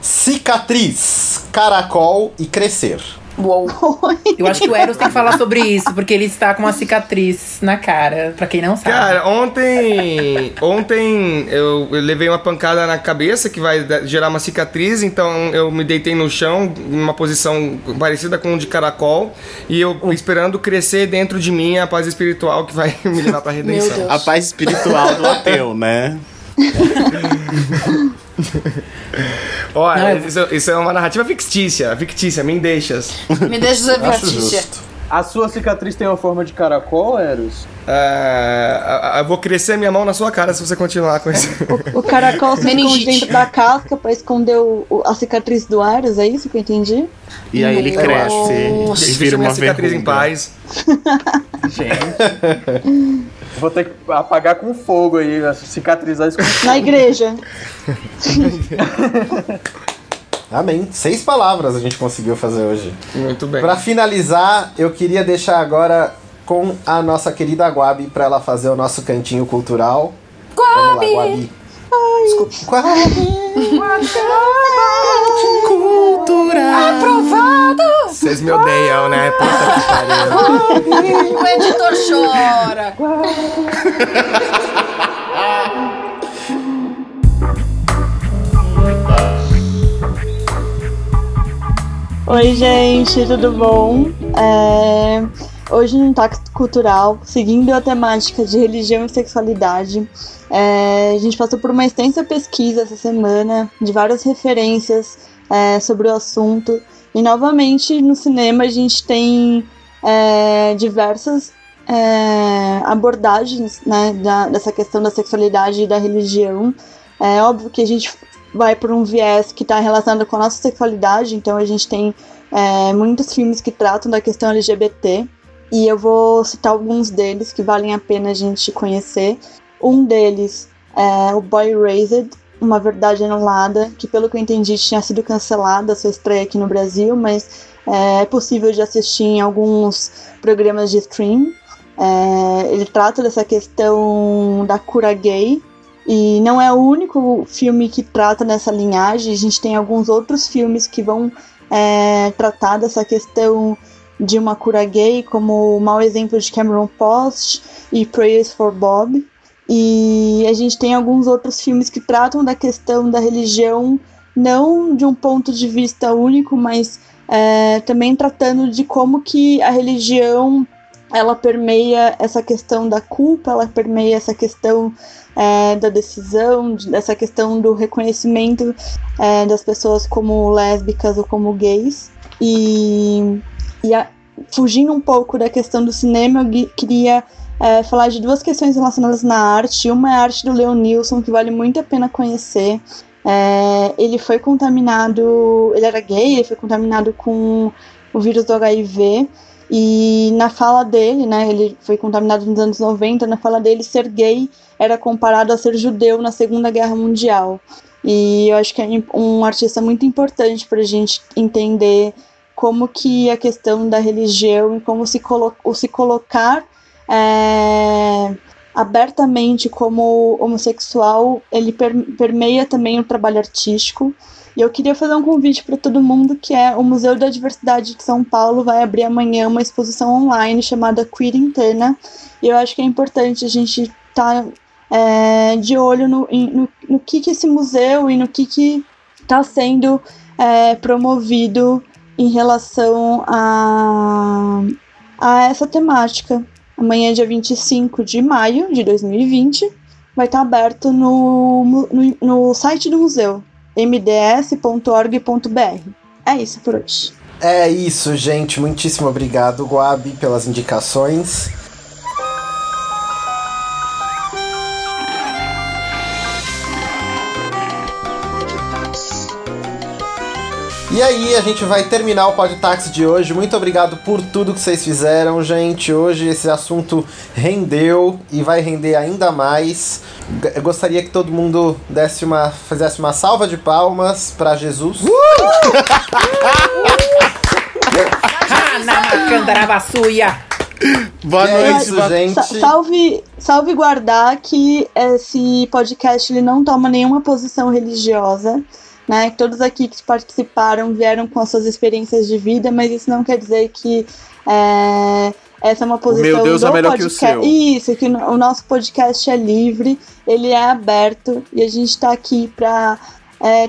cicatriz, caracol e crescer. Uou. Eu acho que o Eros tem que falar sobre isso, porque ele está com uma cicatriz na cara, pra quem não sabe. Cara, ontem. Ontem eu, eu levei uma pancada na cabeça que vai gerar uma cicatriz, então eu me deitei no chão, em uma posição parecida com um de caracol, e eu esperando crescer dentro de mim a paz espiritual que vai me levar pra redenção. A paz espiritual do ateu, né? Olha, eu- isso, isso é uma narrativa fictícia, fictícia, me deixas. Me deixa ser Acho Patrícia. justo. A sua cicatriz tem uma forma de caracol, Eros? Ah, eu vou crescer minha mão na sua cara se você continuar com isso. O caracol se esconde dentro da casca pra esconder o- o- a cicatriz do Ares, é isso que eu entendi? E aí ele Nossa. cresce e Deixa vira minha uma cicatriz em paz. Gente. Vou ter que apagar com fogo aí, cicatrizar isso Na igreja. Amém. Seis palavras a gente conseguiu fazer hoje. Muito bem. Pra finalizar, eu queria deixar agora com a nossa querida Guabi pra ela fazer o nosso cantinho cultural. Vamos lá, Guabi. Desculpa. Vocês me odeiam, né? Puta que pariu. O editor chora. Oi, gente, tudo bom? É, Hoje no Impacto Cultural, seguindo a temática de religião e sexualidade, é, a gente passou por uma extensa pesquisa essa semana, de várias referências é, sobre o assunto. E novamente no cinema a gente tem é, diversas é, abordagens né, da- dessa questão da sexualidade e da religião. É óbvio que a gente vai por um viés que está relacionado com a nossa sexualidade, então a gente tem é, muitos filmes que tratam da questão LGBT, e eu vou citar alguns deles que valem a pena a gente conhecer. Um deles é o Boy Raised, Uma Verdade Anulada, que pelo que eu entendi tinha sido cancelada sua estreia aqui no Brasil, mas é, é possível de assistir em alguns programas de stream. É, ele trata dessa questão da cura gay, e não é o único filme que trata nessa linhagem, a gente tem alguns outros filmes que vão é, tratar dessa questão de uma cura gay, como o mau exemplo de Cameron Post e Prayers for Bob. E a gente tem alguns outros filmes que tratam da questão da religião, não de um ponto de vista único, mas é, também tratando de como que a religião ela permeia essa questão da culpa, ela permeia essa questão é, da decisão, de- dessa questão do reconhecimento é, das pessoas como lésbicas ou como gays. E, e a- fugindo um pouco da questão do cinema, eu queria é, falar de duas questões relacionadas na arte. Uma é a arte do Leon Nilsson, que vale muito a pena conhecer. É, ele foi contaminado, ele era gay, ele foi contaminado com o vírus do HIV. E na fala dele, né, ele foi contaminado nos anos 90, na fala dele, ser gay era comparado a ser judeu na Segunda Guerra Mundial. E eu acho que é um artista muito importante para a gente entender como que a questão da religião e como se, colo se colocar é, abertamente como homossexual, ele per permeia também o trabalho artístico. E eu queria fazer um convite para todo mundo que é o Museu da Diversidade de São Paulo vai abrir amanhã uma exposição online chamada Quarentena. E eu acho que é importante a gente estar é, de olho no, no, no que, que esse museu e no que que está sendo é, promovido em relação a, a essa temática. Amanhã, dia 25 de maio de 2020, vai estar aberto no, no, no site do museu, mds.org.br. É isso por hoje. É isso, gente. Muitíssimo obrigado, Guabi, pelas indicações. E aí, a gente vai terminar o Podtax de hoje. Muito obrigado por tudo que vocês fizeram, gente. Hoje esse assunto rendeu e vai render ainda mais. Eu gostaria que todo mundo desse uma, fizesse uma salva de palmas para Jesus. Ah, na macandarabassuia! Boa É noite, isso, boa- gente. Sa- salve, salve guardar que esse podcast ele não toma nenhuma posição religiosa. Né? Todos aqui que participaram vieram com as suas experiências de vida, mas isso não quer dizer que é, essa é uma posição meu Deus do é melhor que o podcast. seu. Isso, que o nosso podcast é livre, ele é aberto e a gente está aqui para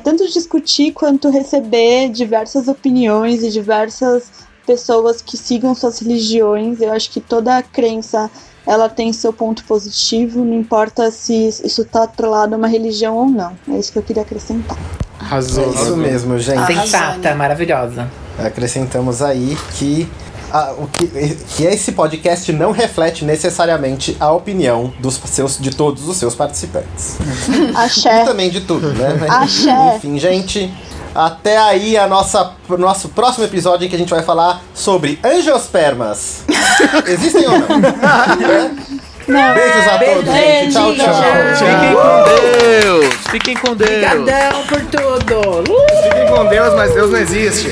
tanto discutir quanto receber diversas opiniões e diversas pessoas que sigam suas religiões. Eu acho que toda crença ela tem seu ponto positivo, não importa se isso está atrelado a uma religião ou não. É isso que eu queria acrescentar. Arrasou. É isso mesmo, gente. Sensata, maravilhosa. Acrescentamos aí que, a- o que, que esse podcast não reflete necessariamente a opinião dos seus, de todos os seus participantes. E Axé. também de tudo, né? Mas, Axé. Enfim, gente. Até aí a nossa, o nosso próximo episódio em que a gente vai falar sobre angiospermas. Existem ou não? Beijos a todos, gente. Tchau, tchau. Fiquem com Deus. Fiquem com Deus. Obrigadão por tudo. Uh! Fiquem com Deus, mas Deus não existe.